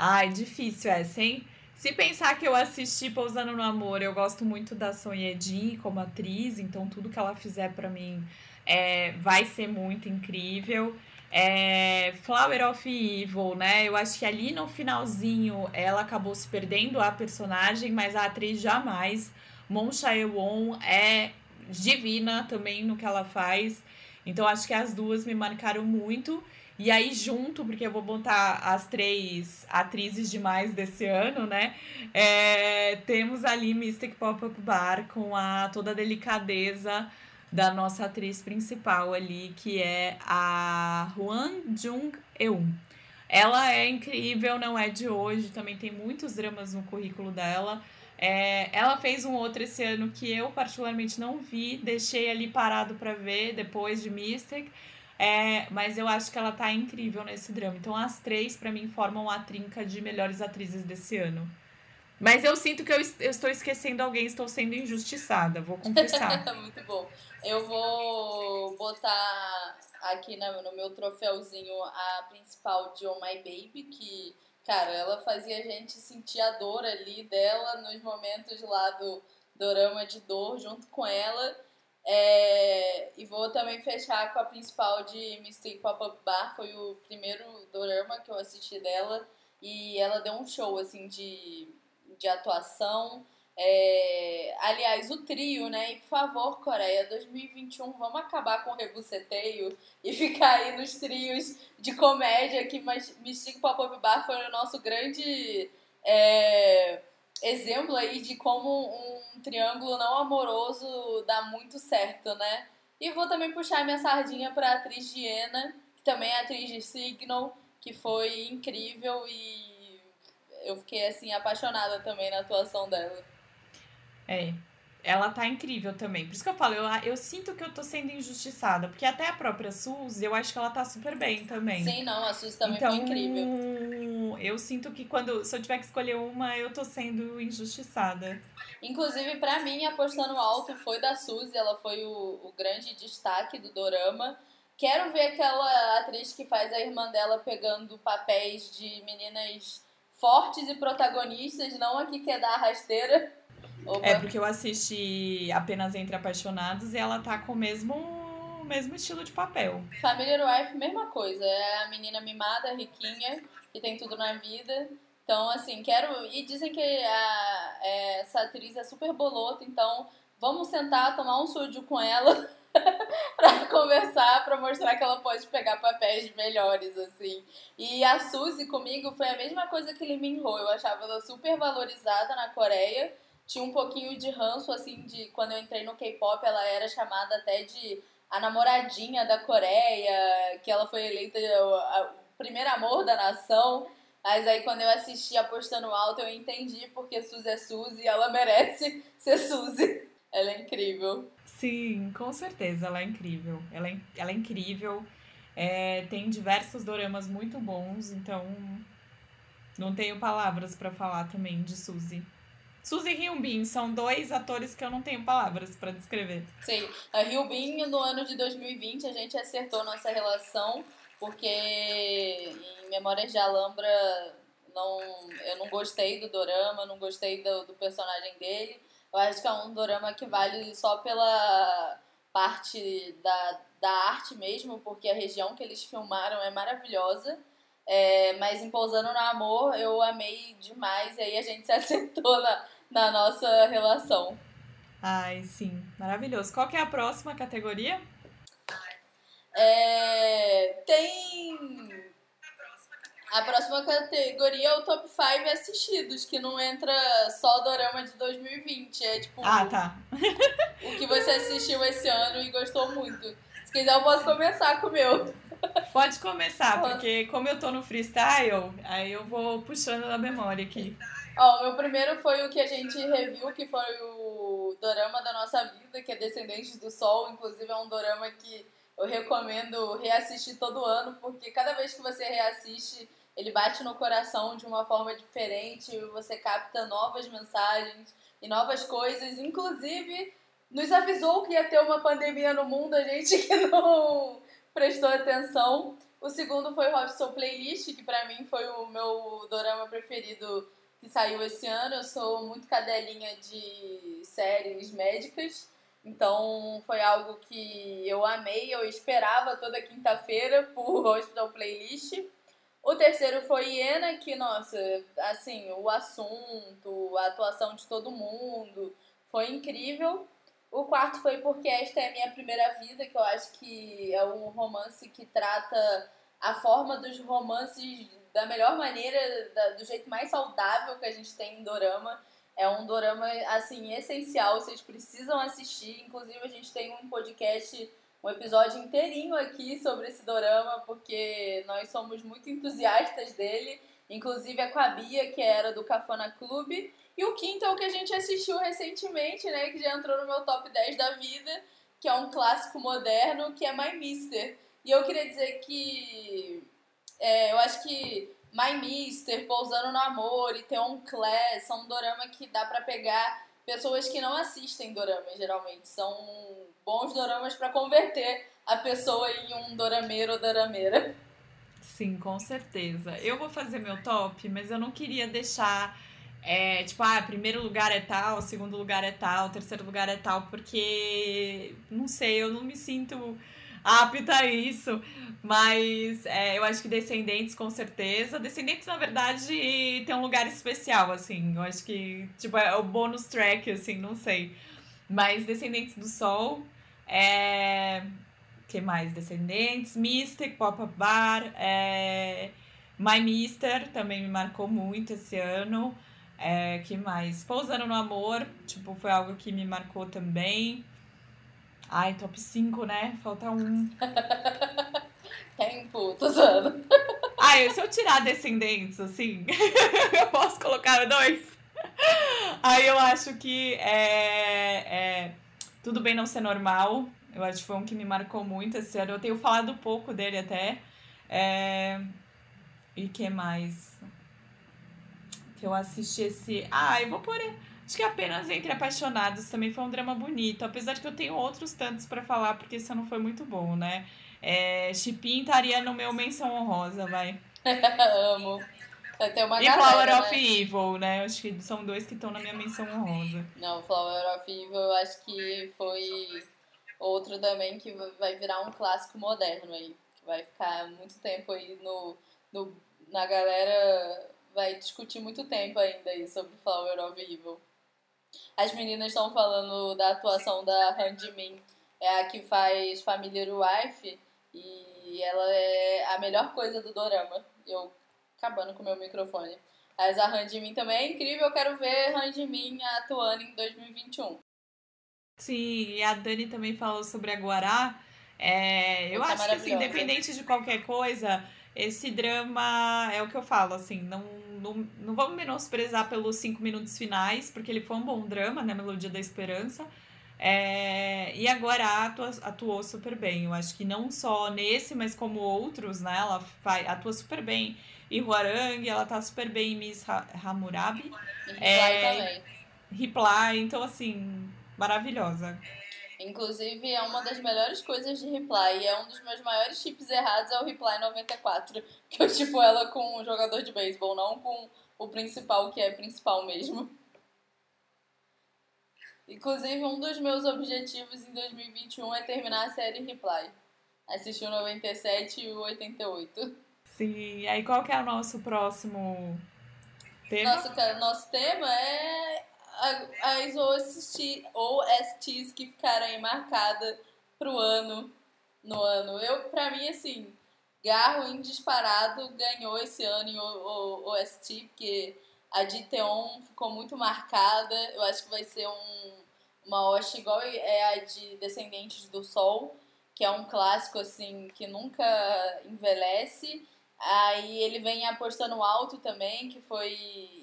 Ai, difícil essa, hein? Se pensar que eu assisti Pousando no Amor, eu gosto muito da Sonye Jin como atriz, então tudo que ela fizer pra mim é, vai ser muito incrível. É, Flower of Evil, né? Eu acho que ali no finalzinho ela acabou se perdendo a personagem, mas a atriz jamais. Mon Chae-won é divina também no que ela faz. Então acho que as duas me marcaram muito. E aí, junto, porque eu vou botar as três atrizes demais desse ano, né? É, temos ali Mystic Pop-Up Bar com a toda a delicadeza da nossa atriz principal ali, que é a Hwan Jung-eun. Ela é incrível, não é de hoje, também tem muitos dramas no currículo dela. É, ela fez um outro esse ano que eu particularmente não vi, deixei ali parado pra ver depois de Mystic. É, mas eu acho que ela tá incrível nesse drama. Então as três, pra mim, formam a trinca de melhores atrizes desse ano. Mas eu sinto que eu, eu estou esquecendo alguém, estou sendo injustiçada, vou confessar. Muito bom. Eu vou botar aqui no meu troféuzinho a principal de Oh My Baby, que, cara, ela fazia a gente sentir a dor ali dela nos momentos lá do dorama de dor junto com ela. É, e vou também fechar com a principal de Mystic Pop-Up Bar, foi o primeiro dorama que eu assisti dela. E ela deu um show, assim, de, de atuação. É, aliás, o trio, né? E por favor, Coreia, 2021, vamos acabar com o rebuceteio e ficar aí nos trios de comédia que Mystic Pop-Up Bar foi o nosso grande é, exemplo aí de como um triângulo não amoroso dá muito certo, né? E vou também puxar minha sardinha pra atriz Diana, que também é atriz de Signal, que foi incrível e eu fiquei assim apaixonada também na atuação dela. É. Ela tá incrível também. Por isso que eu falo, eu, eu sinto que eu tô sendo injustiçada. Porque até a própria Suzy, eu acho que ela tá super bem também. Sim, não, a Suzy também então, foi incrível. eu sinto que quando, se eu tiver que escolher uma, eu tô sendo injustiçada. Inclusive, pra mim, apostando alto foi da Suzy, ela foi o, o grande destaque do dorama. Quero ver aquela atriz que faz a irmã dela pegando papéis de meninas fortes e protagonistas, não a que quer dar a rasteira. Opa. É porque eu assisti apenas Entre Apaixonados e ela tá com o mesmo, mesmo estilo de papel. Família Wife, mesma coisa. É a menina mimada, riquinha, que tem tudo na vida. Então, assim, quero. E dizem que a, é, essa atriz é super bolota, então vamos sentar, tomar um sujo com ela pra conversar, pra mostrar que ela pode pegar papéis melhores, assim. E a Suzy comigo foi a mesma coisa que Lee Min Ho. Eu achava ela super valorizada na Coreia. Tinha um pouquinho de ranço, assim, de quando eu entrei no K-pop, ela era chamada até de a namoradinha da Coreia, que ela foi eleita o primeiro amor da nação. Mas aí quando eu assisti apostando alto, eu entendi porque Suzy é Suzy e ela merece ser Suzy. Ela é incrível. Sim, com certeza, ela é incrível. Ela é, ela é incrível. É, tem diversos doramas muito bons, então não tenho palavras para falar também de Suzy. Suzy e Hyun-bin são dois atores que eu não tenho palavras para descrever. Sim, a Hyun-bin no ano de 2020 a gente acertou nossa relação porque em Memórias de Alhambra não, eu não gostei do dorama, não gostei do, do personagem dele. Eu acho que é um dorama que vale só pela parte da, da arte mesmo, porque a região que eles filmaram é maravilhosa. É, mas em Pousando no Amor eu amei demais e aí a gente se acertou na, na nossa relação. Ai, sim, maravilhoso. Qual que é a próxima categoria? É, tem. A próxima categoria é o top 5 assistidos, que não entra só o dorama de 2020. É tipo. Ah, tá. o que você assistiu esse ano e gostou muito. Se quiser, eu posso começar com o meu. Pode começar, porque como eu tô no freestyle, aí eu vou puxando na memória aqui. Ó, o meu primeiro foi o que a gente reviu, que foi o dorama da nossa vida, que é Descendentes do Sol. Inclusive, é um dorama que eu recomendo reassistir todo ano, porque cada vez que você reassiste, ele bate no coração de uma forma diferente, você capta novas mensagens e novas coisas. Inclusive, nos avisou que ia ter uma pandemia no mundo, a gente que não prestou atenção. O segundo foi Robson Playlist, que para mim foi o meu dorama preferido que saiu esse ano. Eu sou muito cadelinha de séries médicas. Então foi algo que eu amei, eu esperava toda quinta-feira por Hospital Playlist. O terceiro foi Iena, que, nossa, assim, o assunto, a atuação de todo mundo foi incrível. O quarto foi porque esta é a minha primeira vida, que eu acho que é um romance que trata a forma dos romances da melhor maneira, da, do jeito mais saudável que a gente tem em Dorama. É um dorama, assim, essencial, vocês precisam assistir. Inclusive, a gente tem um podcast, um episódio inteirinho aqui sobre esse dorama, porque nós somos muito entusiastas dele. Inclusive, é com a Bia, que era do Cafona Clube. E o quinto é o que a gente assistiu recentemente, né, que já entrou no meu top 10 da vida, que é um clássico moderno, que é My Mister. E eu queria dizer que é, eu acho que My Mister, Pousando no Amor e Theon Class são um dorama que dá para pegar pessoas que não assistem dorama, geralmente. São bons doramas para converter a pessoa em um dorameiro ou dorameira. Sim, com certeza. Eu vou fazer meu top, mas eu não queria deixar. É, tipo, ah, primeiro lugar é tal, segundo lugar é tal, terceiro lugar é tal, porque não sei, eu não me sinto apta a isso. Mas é, eu acho que Descendentes, com certeza. Descendentes, na verdade, tem um lugar especial, assim. Eu acho que, tipo, é o bônus track, assim, não sei. Mas Descendentes do Sol, é... que mais? Descendentes, Mystic, Pop-Up Bar, é... My Mister também me marcou muito esse ano. É, que mais? Pousando no Amor, tipo, foi algo que me marcou também. Ai, top 5, né? Falta um. Tempo, tô usando. Ai, se eu tirar descendentes, assim, eu posso colocar dois. Aí eu acho que é, é, Tudo Bem Não Ser Normal. Eu acho que foi um que me marcou muito esse ano. Eu tenho falado pouco dele até. É... E que mais? Que eu assisti esse. Ah, eu vou pôr. Acho que apenas Entre Apaixonados também foi um drama bonito. Apesar de que eu tenho outros tantos para falar, porque esse não foi muito bom, né? É, Chipin estaria no meu menção honrosa, vai. Amo. Tem uma e galera, Flower of né? Evil, né? Acho que são dois que estão na minha menção honrosa. Não, Flower of Evil eu acho que foi outro também que vai virar um clássico moderno aí. Vai ficar muito tempo aí no, no, na galera. Vai discutir muito tempo ainda aí sobre Flower of Evil. As meninas estão falando da atuação da Han Min é a que faz Família Wife e ela é a melhor coisa do dorama. Eu acabando com o meu microfone. Mas a Han Min também é incrível, eu quero ver Han Min atuando em 2021. Sim, e a Dani também falou sobre a Guará. É, eu acho que, assim, independente de qualquer coisa, esse drama é o que eu falo, assim, não, não, não vamos menosprezar pelos cinco minutos finais, porque ele foi um bom drama, né? Melodia da Esperança. É, e agora atua, atuou super bem. Eu acho que não só nesse, mas como outros, né? Ela vai, atua super bem em Huarang, ela tá super bem em Miss Hammurabi. Reply é, também. Reply, então assim, maravilhosa. Inclusive, é uma das melhores coisas de Reply. E é um dos meus maiores chips errados é o Reply 94. Que eu tipo ela com um jogador de beisebol, não com o principal, que é principal mesmo. Inclusive, um dos meus objetivos em 2021 é terminar a série Reply. Assistir o 97 e o 88. Sim, e aí qual que é o nosso próximo tema? Nosso, nosso tema é as OST, OSTs que ficaram aí marcadas pro ano, no ano. Eu, pra mim, assim, Garro em disparado ganhou esse ano em OST, porque a de Teon ficou muito marcada. Eu acho que vai ser um, uma OST igual é a de Descendentes do Sol, que é um clássico, assim, que nunca envelhece. Aí ele vem apostando alto também, que foi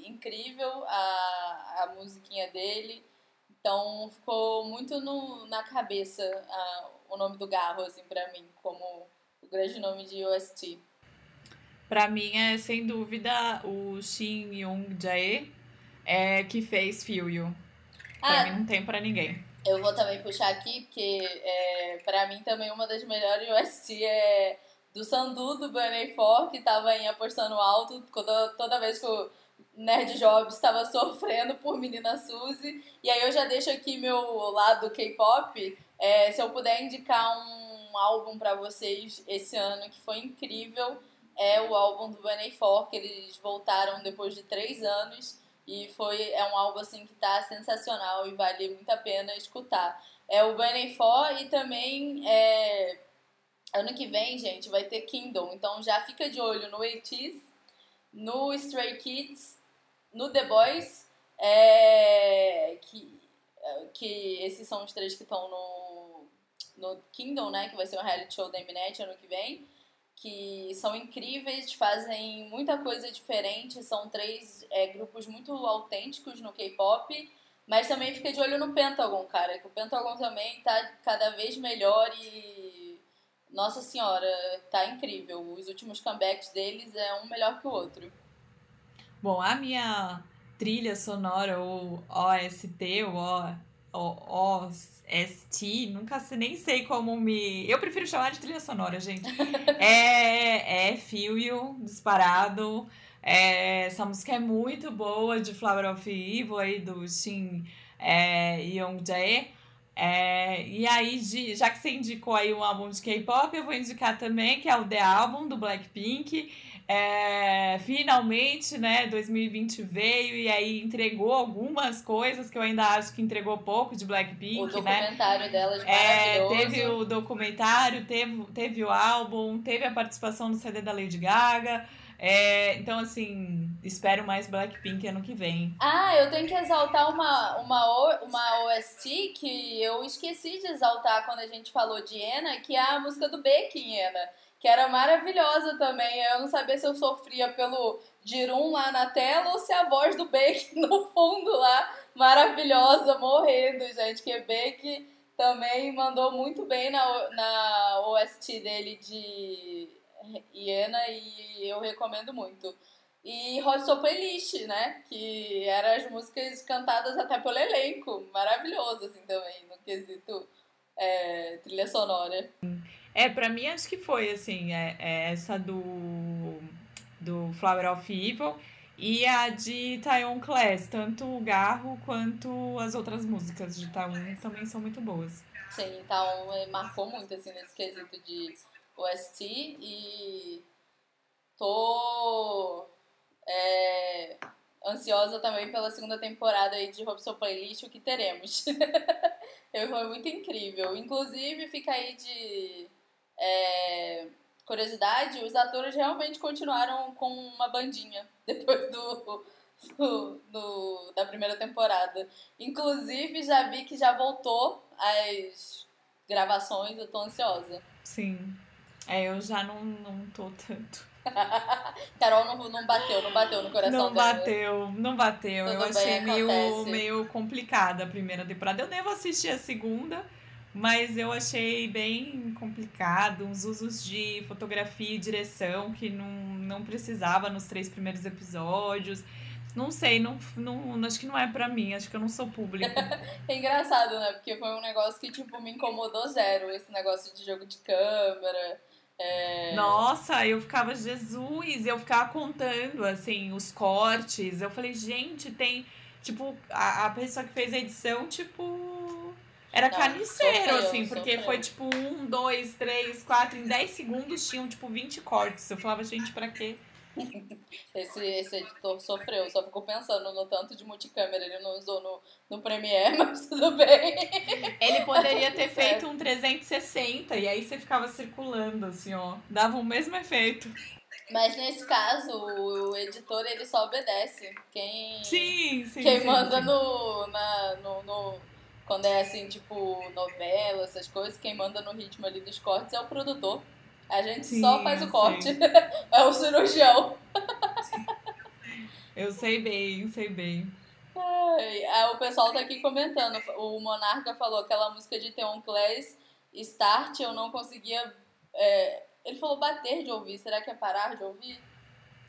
incrível a, a musiquinha dele. Então ficou muito no, na cabeça a, o nome do Garro, assim, pra mim, como o grande nome de OST. Pra mim é sem dúvida o Shin Young Jae, é, que fez Feel You. Pra ah, mim não tem pra ninguém. Eu vou também puxar aqui, porque é, pra mim também uma das melhores OST é do Sandu, do Bunny For, que tava em apostando alto toda, toda vez que o Nerd Jobs estava sofrendo por Menina Suzy. E aí eu já deixo aqui meu lado K-pop. É, se eu puder indicar um álbum para vocês esse ano que foi incrível, é o álbum do Bunny For, que eles voltaram depois de três anos. E foi, é um álbum assim que tá sensacional e vale muito a pena escutar. É o Bunny For e também é, Ano que vem, gente, vai ter Kingdom. Então já fica de olho no ATEEZ, no Stray Kids, no The Boys, é, que, que esses são os três que estão no, no Kingdom, né? Que vai ser um reality show da Mnet ano que vem. Que são incríveis, fazem muita coisa diferente. São três é, grupos muito autênticos no K-pop. Mas também fica de olho no Pentagon, cara. Que o Pentagon também tá cada vez melhor e nossa senhora, tá incrível. Os últimos comebacks deles é um melhor que o outro. Bom, a minha trilha sonora, ou OST, ou OST, nunca sei, nem sei como me. Eu prefiro chamar de trilha sonora, gente. é, é Feel You, disparado. É, essa música é muito boa, de Flower of Evil, aí do Shin é, Young Jae. É, e aí, de, já que você indicou aí um álbum de K-pop, eu vou indicar também, que é o The Album, do Blackpink. É, finalmente, né, 2020 veio e aí entregou algumas coisas que eu ainda acho que entregou pouco de Blackpink, o né? documentário dela de é, Teve o documentário, teve, teve o álbum, teve a participação no CD da Lady Gaga. É, então, assim, espero mais Blackpink ano que vem. Ah, eu tenho que exaltar uma, uma, uma OST que eu esqueci de exaltar quando a gente falou de Ena, que é a música do em Ena, que era maravilhosa também. Eu não sabia se eu sofria pelo Jirum lá na tela ou se a voz do Beck no fundo lá, maravilhosa, morrendo, gente. Que Beck também mandou muito bem na, na OST dele de Iena e eu recomendo muito. E Hot Playlist, né? Que eram as músicas cantadas até pelo elenco. Maravilhoso, assim, também, no quesito é, trilha sonora. É, pra mim acho que foi, assim, é, é essa do, do Flower of Evil e a de Taiwan Class, tanto o Garro quanto as outras músicas de Taiwan também são muito boas. Sim, então marcou muito, assim, nesse quesito de OST e tô é, ansiosa também pela segunda temporada aí de Robson Playlist, o que teremos. Foi muito incrível. Inclusive, fica aí de é, curiosidade, os atores realmente continuaram com uma bandinha depois do, do, do, da primeira temporada. Inclusive, já vi que já voltou as gravações, eu tô ansiosa. Sim. É, eu já não, não tô tanto. Carol não, não bateu, não bateu no coração Não dela. bateu, não bateu. Tudo eu achei meio, acontece. meio complicada a primeira temporada. Eu devo assistir a segunda, mas eu achei bem complicado. Uns usos de fotografia e direção que não, não precisava nos três primeiros episódios. Não sei, não, não, acho que não é pra mim, acho que eu não sou público. É engraçado, né? Porque foi um negócio que, tipo, me incomodou zero. Esse negócio de jogo de câmera. É... Nossa, eu ficava, Jesus, eu ficava contando, assim, os cortes. Eu falei, gente, tem. Tipo, a, a pessoa que fez a edição, tipo. Era Não, carniceiro, sofreu, assim, porque sofreu. foi tipo um, dois, três, quatro. Em 10 segundos tinham, tipo, 20 cortes. Eu falava, gente, pra quê? Esse, esse editor sofreu, só ficou pensando no tanto de multicâmera. Ele não usou no, no Premiere, mas tudo bem. Ele poderia ter Certo. feito um 360 e aí você ficava circulando, assim, ó. Dava o mesmo efeito. Mas nesse caso, o editor ele só obedece. Quem, Sim, sim. quem sim, manda sim. no, na, no, no- Quando é assim, tipo, novela, essas coisas, quem manda no ritmo ali dos cortes é o produtor. A gente só Sim, faz o corte. é o cirurgião. Eu sei bem, sei bem. Ai, o pessoal tá aqui comentando. O Monarca falou aquela música de Theon Clays, Start, eu não conseguia. é, ele falou bater de ouvir. Será que é parar de ouvir?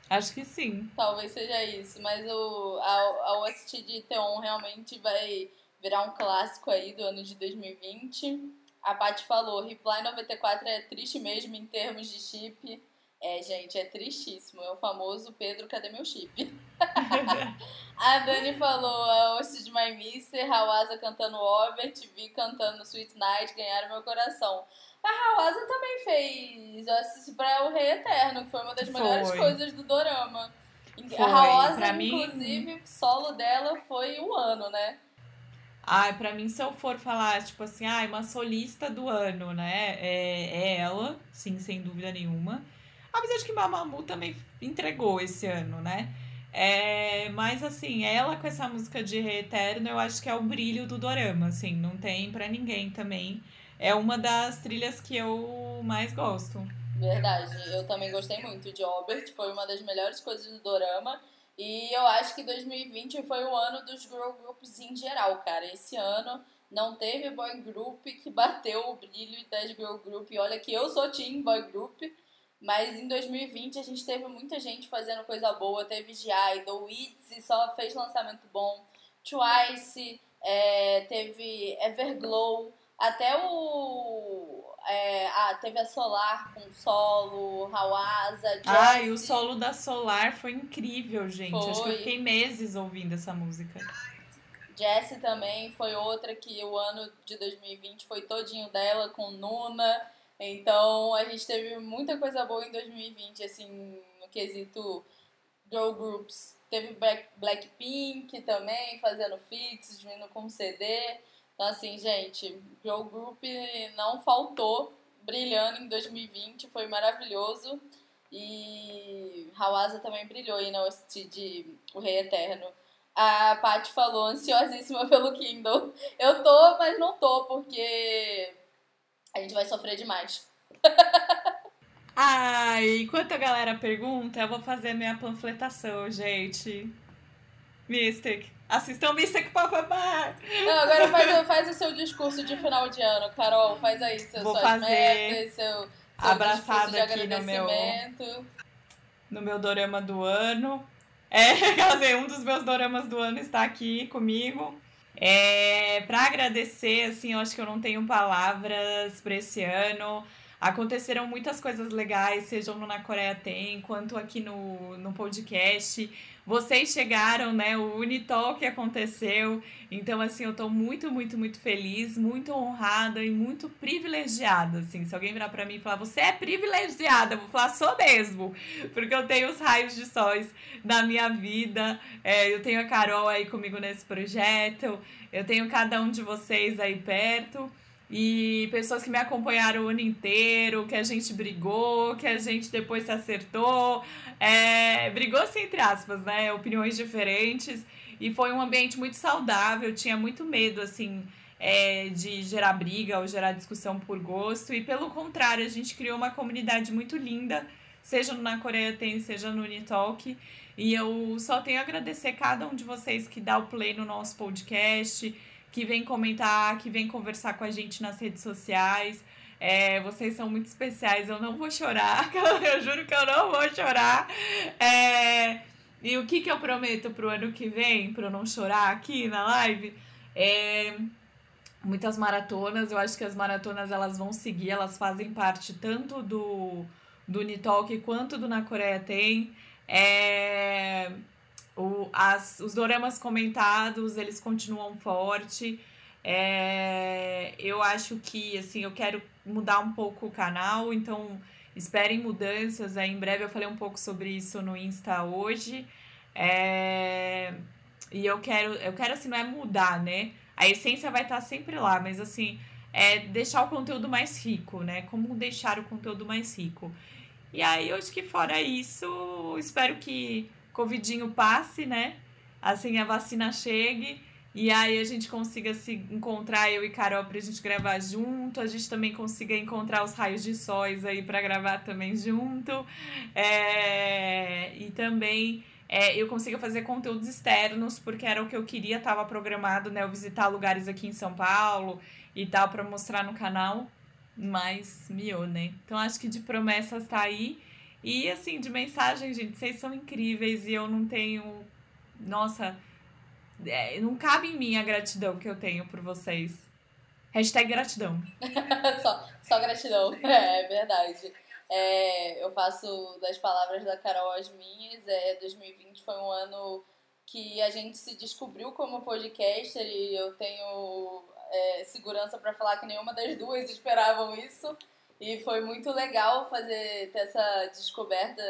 Acho que sim. Talvez seja isso. Mas o, a, a OST de Theon realmente vai virar um clássico aí do ano de 2020. A Paty falou: Reply 94 é triste mesmo em termos de chip. É, gente, é tristíssimo. É o famoso Pedro, cadê meu chip? A Dani falou, a host de My Mister, Hawasa cantando Over, Vi cantando Sweet Night, ganharam meu coração. A Hawasa também fez, eu assisti pra O Rei Eterno, que foi uma das Foi. melhores coisas do Dorama. Foi, A Hawasa, pra mim- inclusive, solo dela foi um ano, né? Ai, pra mim, se eu for falar, tipo assim, ai, uma solista do ano, né? É, é ela, sim, sem dúvida nenhuma. Apesar de que Mamamoo também entregou esse ano, né? É, mas assim, ela com essa música de Reeterno, eu acho que é o brilho do dorama, assim, não tem pra ninguém também. É uma das trilhas que eu mais gosto. Verdade, eu também gostei muito de Obert, foi uma das melhores coisas do Dorama. E eu acho que 2020 foi o ano dos girl groups em geral, cara. Esse ano não teve boy group que bateu o brilho das girl group. E olha que eu sou team boy group, mas em 2020 a gente teve muita gente fazendo coisa boa. Teve G-Idol, ITZY só fez lançamento bom, Twice, é, teve Everglow, até o... é, ah, teve a Solar com solo, Hawasa, Ai, o Jessie. solo da Solar foi incrível, gente. Acho que eu Foi. fiquei meses ouvindo essa música. Jessie também foi outra que o ano de 2020 foi todinho dela com Nuna. Então a gente teve muita coisa boa em 2020, assim, no quesito girl groups. Teve Black- Blackpink também fazendo feats, vindo com CD. Então, assim, gente, girl group não faltou brilhando em 2020, foi maravilhoso. E Hawasa também brilhou aí na OST de O Rei Eterno. A Paty falou, ansiosíssima pelo Kindle. Eu tô, mas não tô, porque a gente vai sofrer demais. Ai, enquanto a galera pergunta, eu vou fazer minha panfletação, gente. Mystic. Assistam Mystic Papapá! Não, agora faz, faz o seu discurso de final de ano, Carol. Faz aí seu, Vou suas metas, seu, seu abraçado de aqui no meu-. No meu dorama do ano. É, quer dizer, um dos meus doramas do ano está aqui comigo. É, pra agradecer, assim, eu acho que eu não tenho palavras pra esse ano. Aconteceram muitas coisas legais, sejam no Na Coreia Tem, quanto aqui no, no podcast. Vocês chegaram, né? O Unitalk aconteceu. Então, assim, eu tô muito, muito, muito feliz, muito honrada e muito privilegiada, assim. Se alguém virar para mim e falar, você é privilegiada, eu vou falar, sou mesmo. Porque eu tenho os raios de sóis na minha vida. É, eu tenho a Carol aí comigo nesse projeto. Eu tenho cada um de vocês aí perto e pessoas que me acompanharam o ano inteiro, que a gente brigou, que a gente depois se acertou. É, brigou assim, entre aspas, né? Opiniões diferentes. E foi um ambiente muito saudável, tinha muito medo, assim, é, de gerar briga ou gerar discussão por gosto. E pelo contrário, a gente criou uma comunidade muito linda, seja na Coreia Tem, seja no Unitalk. E eu só tenho a agradecer cada um de vocês que dá o play no nosso podcast que vem comentar, que vem conversar com a gente nas redes sociais. É, vocês são muito especiais, eu não vou chorar, eu juro que eu não vou chorar. É, e o que, que eu prometo pro ano que vem, para eu não chorar aqui na live? É, muitas maratonas, eu acho que as maratonas elas vão seguir, elas fazem parte tanto do, do Unitalk quanto do Na Coreia Tem. É, o, as, os doramas comentados, eles continuam forte. É, eu acho que, assim, eu quero mudar um pouco o canal, então esperem mudanças. Aí, em breve eu falei um pouco sobre isso no Insta hoje. É, e eu quero, eu quero, assim, não é mudar, né? A essência vai estar sempre lá, mas, assim, é deixar o conteúdo mais rico, né? Como deixar o conteúdo mais rico. E aí, eu acho que fora isso, espero que covidinho passe, né? Assim a vacina chegue e aí a gente consiga se encontrar, eu e Carol, pra gente gravar junto. A gente também consiga encontrar os raios de sóis aí para gravar também junto. É... E também é, eu consiga fazer conteúdos externos, porque era o que eu queria, estava programado, né? Eu visitar lugares aqui em São Paulo e tal, para mostrar no canal. Mas miou, né? Então acho que de promessas tá aí. E assim, de mensagem, gente, vocês são incríveis e eu não tenho. Nossa, é, não cabe em mim a gratidão que eu tenho por vocês. Hashtag gratidão. só, só gratidão, é, é verdade. É, eu faço das palavras da Carol as minhas. É, 2020 foi um ano que a gente se descobriu como podcaster e eu tenho é, segurança para falar que nenhuma das duas esperavam isso. E foi muito legal fazer ter essa descoberta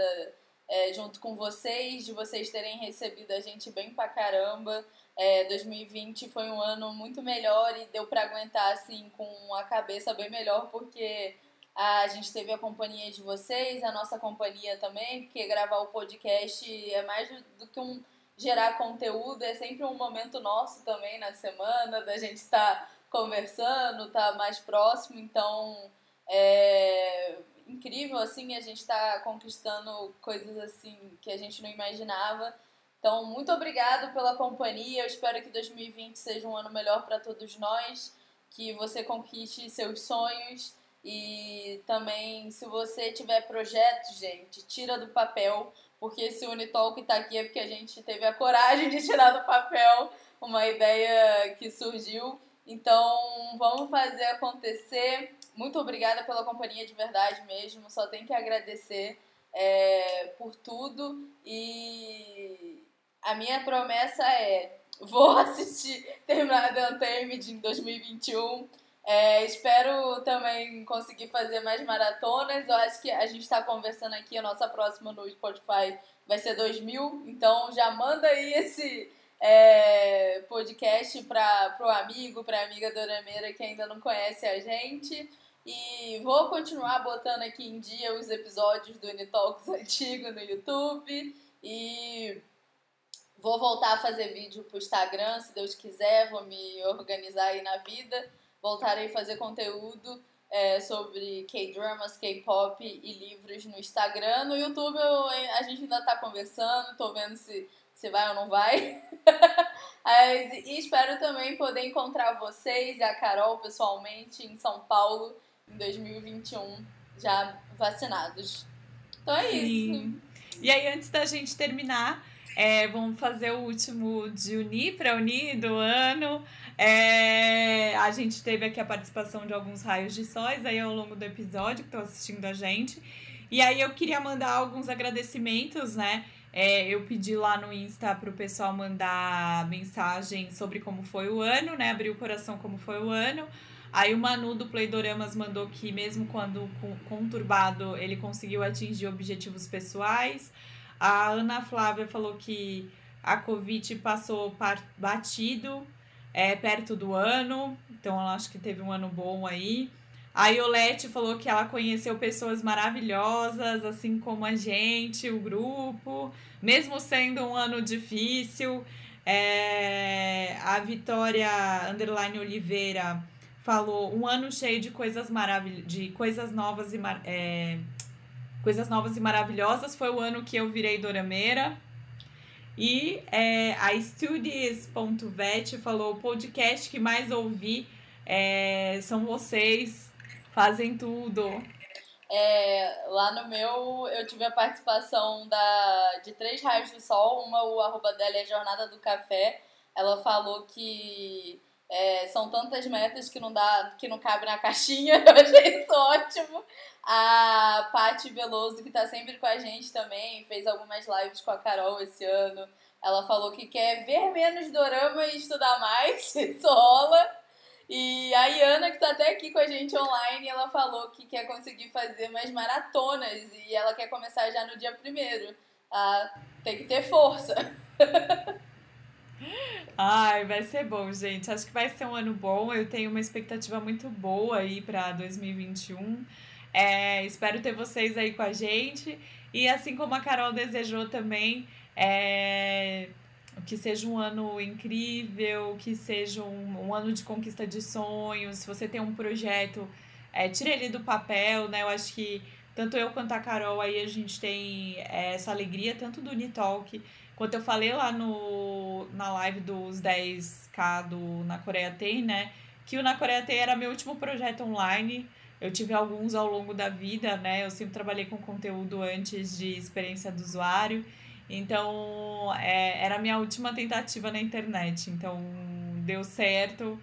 é, junto com vocês, de vocês terem recebido a gente bem pra caramba. É, 2020 foi um ano muito melhor e deu para aguentar assim com a cabeça bem melhor porque a gente teve a companhia de vocês, a nossa companhia também, porque gravar o podcast é mais do que um gerar conteúdo, é sempre um momento nosso também na semana, da gente estar tá conversando, estar tá mais próximo, então é incrível, assim, a gente está conquistando coisas assim que a gente não imaginava. Então, muito obrigado pela companhia. Eu espero que 2020 seja um ano melhor para todos nós, que você conquiste seus sonhos e também, se você tiver projetos, gente, tira do papel, porque esse Unitalk está aqui é porque a gente teve a coragem de tirar do papel uma ideia que surgiu. Então, vamos fazer acontecer. Muito obrigada pela companhia de verdade mesmo. Só tenho que agradecer é, por tudo. E a minha promessa é: vou assistir terminar The Untamed em 2021. É, espero também conseguir fazer mais maratonas. Eu acho que a gente está conversando aqui, a nossa próxima no Spotify vai ser 2000. Então já manda aí esse é, podcast para o amigo, para a amiga Dorameira que ainda não conhece a gente. E vou continuar botando aqui em dia os episódios do Unitalks antigo no YouTube. E vou voltar a fazer vídeo pro Instagram, se Deus quiser. Vou me organizar aí na vida. Voltarei a fazer conteúdo é, sobre K-dramas, K-pop e livros no Instagram. No YouTube eu, a gente ainda tá conversando, tô vendo se, se vai ou não vai. e espero também poder encontrar vocês e a Carol pessoalmente em São Paulo em 2021 já vacinados. Então é Sim. isso. E aí, antes da gente terminar, É, vamos fazer o último de unir para unir do ano. É, a gente teve aqui a participação de alguns raios de sóis aí ao longo do episódio que estão assistindo a gente. E aí eu queria mandar alguns agradecimentos, né? É, eu pedi lá no Insta para o pessoal mandar mensagem sobre como foi o ano, né? Abrir o coração como foi o ano. Aí o Manu do Playdoramas mandou que mesmo quando conturbado ele conseguiu atingir objetivos pessoais. A Ana Flávia falou que a Covid passou batido é, perto do ano, então ela acho que teve um ano bom aí. A Iolete falou que ela conheceu pessoas maravilhosas, assim como a gente, o grupo, mesmo sendo um ano difícil. É, a Vitória Underline Oliveira falou um ano cheio de coisas maravilhosas, de coisas novas e é, coisas novas e maravilhosas. Foi o ano que eu virei dorameira. E é, a Studies.vet falou o podcast que mais ouvi é, são vocês, fazem tudo. É, lá no meu, eu tive a participação da, de três raios do sol. Uma, o arroba dela é Jornada do Café. Ela falou que é, são tantas metas que não dá, que não cabe na caixinha. Eu achei isso ótimo. A Paty Veloso, que tá sempre com a gente também, fez algumas lives com a Carol esse ano. Ela falou que quer ver menos dorama e estudar mais. Isso rola. E a Iana, que tá até aqui com a gente online, ela falou que quer conseguir fazer mais maratonas e ela quer começar já no dia primeiro. Ah, tem que ter força. Ai, vai ser bom, gente. Acho que vai ser um ano bom. Eu tenho uma expectativa muito boa aí para 2021. É, espero ter vocês aí com a gente. E assim como a Carol desejou também, é, que seja um ano incrível, que seja um, um ano de conquista de sonhos. Se você tem um projeto, é, tire ele do papel, né? Eu acho que tanto eu quanto a Carol aí a gente tem é, essa alegria, tanto do Unitalk Quanto eu falei lá no, na live dos 10K do Na Coreia Tem, né? Que o Na Coreia Tem era meu último projeto online. Eu tive alguns ao longo da vida, né? Eu sempre trabalhei com conteúdo antes de experiência do usuário. Então, é, era a minha última tentativa na internet. Então, deu certo.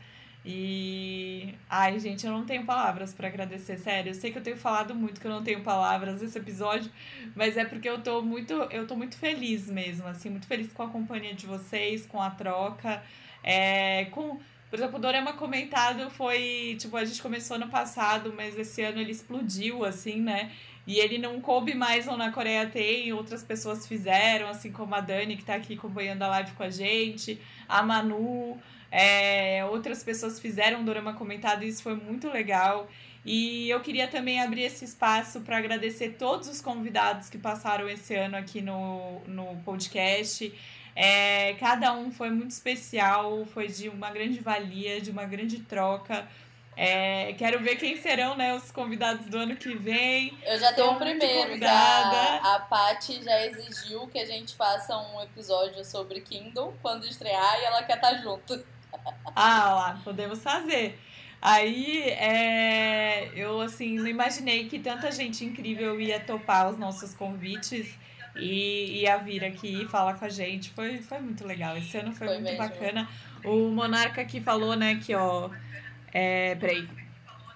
E. Ai, gente, eu não tenho palavras para agradecer, sério. Eu sei que eu tenho falado muito que eu não tenho palavras nesse episódio, mas é porque eu tô muito, eu tô muito feliz mesmo, assim, muito feliz com a companhia de vocês, com a troca. É, com, por exemplo, o Dorama comentado foi, tipo, a gente começou no passado, mas esse ano ele explodiu, assim, né? E ele não coube mais ou na Coreia tem, outras pessoas fizeram, assim como a Dani, que tá aqui acompanhando a live com a gente, a Manu. É, outras pessoas fizeram um dorama comentado e isso foi muito legal. E eu queria também abrir esse espaço para agradecer todos os convidados que passaram esse ano aqui no, no podcast. É, cada um foi muito especial, foi de uma grande valia, de uma grande troca. É, quero ver quem serão né, os convidados do ano que vem. Eu já tenho o primeiro, que a, a Paty já exigiu que a gente faça um episódio sobre Kindle quando estrear e ela quer estar junto. Ah, lá, podemos fazer. Aí, é, eu, assim, não imaginei que tanta gente incrível ia topar os nossos convites e ia vir aqui falar com a gente. Foi, foi muito legal. Esse ano foi, foi muito mesmo. bacana. O Monarca aqui falou, né, que, ó... É, peraí.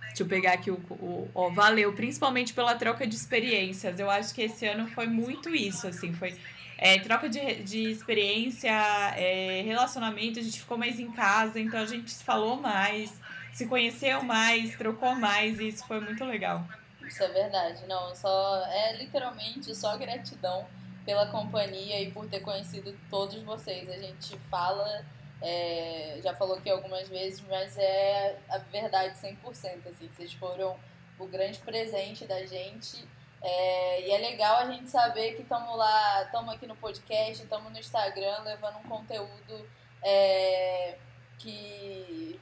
Deixa eu pegar aqui o, o... Ó, valeu, principalmente pela troca de experiências. Eu acho que esse ano foi muito isso, assim. Foi é, troca de, de experiência, é, relacionamento, a gente ficou mais em casa, então a gente se falou mais, se conheceu mais, trocou mais, e isso foi muito legal. Isso é verdade, não, só é literalmente só gratidão pela companhia e por ter conhecido todos vocês. A gente fala, é, já falou aqui algumas vezes, mas é a verdade 100%, assim, vocês foram o grande presente da gente é, e é legal a gente saber que estamos lá, estamos aqui no podcast, estamos no Instagram levando um conteúdo é, que,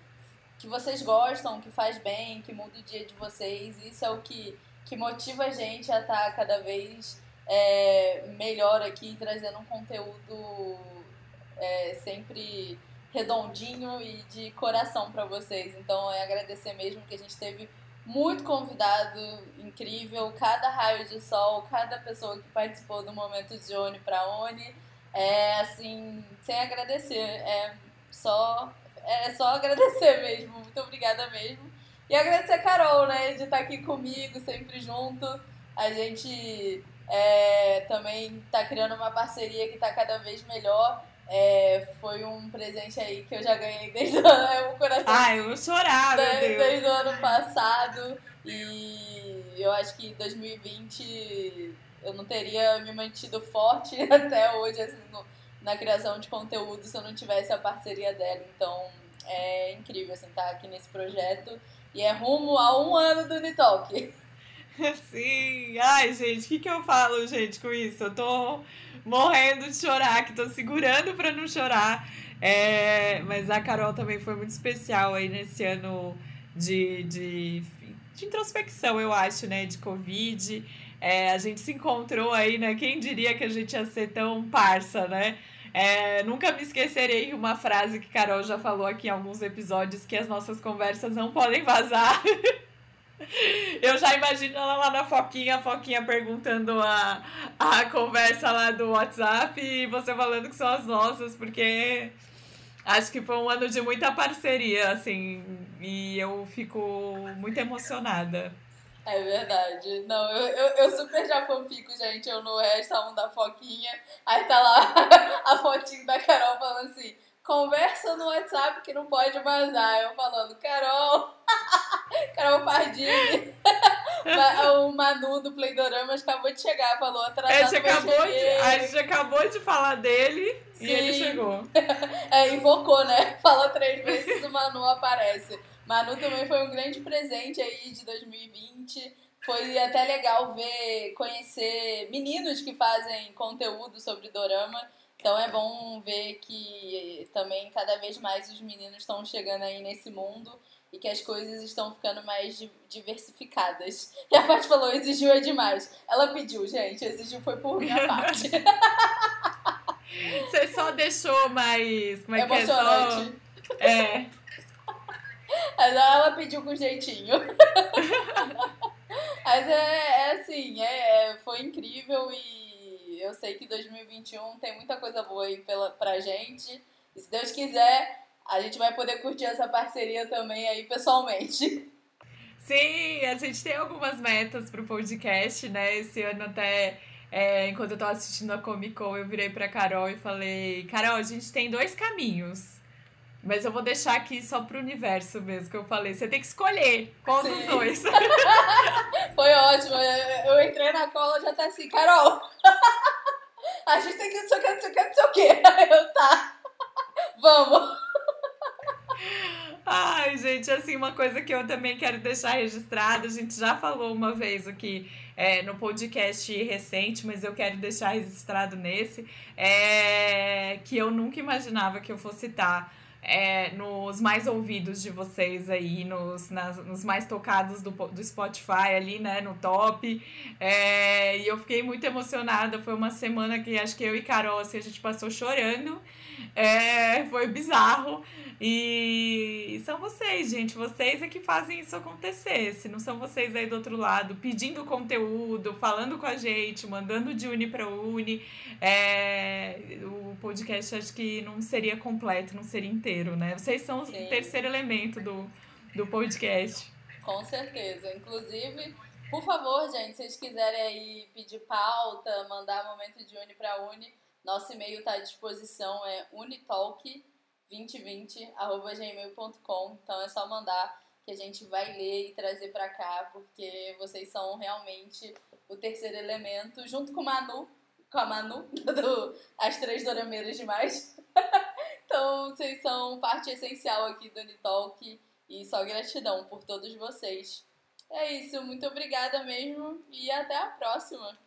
que vocês gostam, que faz bem, que muda o dia de vocês. Isso é o que, que motiva a gente a estar tá cada vez é, melhor aqui, trazendo um conteúdo é, sempre redondinho e de coração para vocês. Então é agradecer mesmo que a gente teve muito convidado incrível, cada raio de sol, cada pessoa que participou do momento de Oni para Oni. É assim, sem agradecer, é só é só agradecer mesmo. Muito obrigada mesmo. E agradecer a Carol, né, de estar aqui comigo, sempre junto. A gente é, também está criando uma parceria que está cada vez melhor. É, foi um presente aí que eu já ganhei desde o coração. Ai, eu vou chorar, meu desde, Deus. desde o ano passado. E eu acho que 2020 eu não teria me mantido forte até hoje, assim, no, na criação de conteúdo se eu não tivesse a parceria dela. Então é incrível, assim, estar tá aqui nesse projeto. E é rumo a um ano do Unitalk. Sim, ai gente, o que, que eu falo, gente, com isso? Eu tô morrendo de chorar, que tô segurando pra não chorar. É, mas a Carol também foi muito especial aí nesse ano de, de, de introspecção, eu acho, né? De Covid. É, a gente se encontrou aí, né? Quem diria que a gente ia ser tão parça, né? É, nunca me esquecerei uma frase que Carol já falou aqui em alguns episódios, que as nossas conversas não podem vazar. Eu já imagino ela lá na Foquinha, a Foquinha perguntando a, a conversa lá do WhatsApp e você falando que são as nossas, porque acho que foi um ano de muita parceria, assim, e eu fico muito emocionada. É verdade. Não, eu, eu, eu super já fico, gente. Eu no Resta um da Foquinha. Aí tá lá a fotinho da Carol falando assim: conversa no WhatsApp que não pode vazar. Eu falando, Carol, Carol Pardini. o Manu do Playdoramas acabou de chegar, falou atrasado. A gente, acabou de, a gente acabou de falar dele Sim. e ele chegou. É, invocou, né? Falou três vezes o Manu aparece. Manu também foi um grande presente aí de 2020. Foi até legal ver, conhecer meninos que fazem conteúdo sobre dorama. Então é bom ver que também cada vez mais os meninos estão chegando aí nesse mundo e que as coisas estão ficando mais diversificadas. E a parte falou, exigiu é demais. Ela pediu, gente, exigiu foi por minha parte. Você só deixou mais. Como é Emocionante. que é? Só... É. Ela pediu com jeitinho. Mas é, é assim, é, é, foi incrível e eu sei que 2021 tem muita coisa boa aí pela, pra gente. E se Deus quiser, a gente vai poder curtir essa parceria também aí pessoalmente. Sim, a gente tem algumas metas pro podcast, né? Esse ano até. É, enquanto eu tava assistindo a Comic Con, eu virei pra Carol e falei: Carol, a gente tem dois caminhos. Mas eu vou deixar aqui só pro universo mesmo, que eu falei. Você tem que escolher qual Sim. dos dois. Foi ótimo. Eu entrei na cola já tá assim, Carol. A gente tem que não sei o que, não sei o que, não sei o que. Eu tá. Vamos. Ai, gente, assim, uma coisa que eu também quero deixar registrada, a gente já falou uma vez aqui é, no podcast recente, mas eu quero deixar registrado nesse, é que eu nunca imaginava que eu fosse estar é, nos mais ouvidos de vocês aí, nos, nas, nos mais tocados do, do Spotify ali, né, no top. É, e eu fiquei muito emocionada. Foi uma semana que acho que eu e Carol, assim, a gente passou chorando. É, foi bizarro. E são vocês, gente. Vocês é que fazem isso acontecer. Se não são vocês aí do outro lado, pedindo conteúdo, falando com a gente, mandando de Uni para Uni, é, o podcast acho que não seria completo, não seria inteiro, né? Vocês são Sim. o terceiro elemento do, do podcast. Com certeza. Inclusive, por favor, gente, se vocês quiserem aí pedir pauta, mandar momento de Uni para Uni, nosso e-mail está à disposição, é unitalk2020.gmail.com. Então é só mandar que a gente vai ler e trazer para cá, porque vocês são realmente o terceiro elemento, junto com Manu, com a Manu, do As Três Dorameiras Demais. então vocês são parte essencial aqui do Unitalk e só gratidão por todos vocês. É isso, muito obrigada mesmo e até a próxima!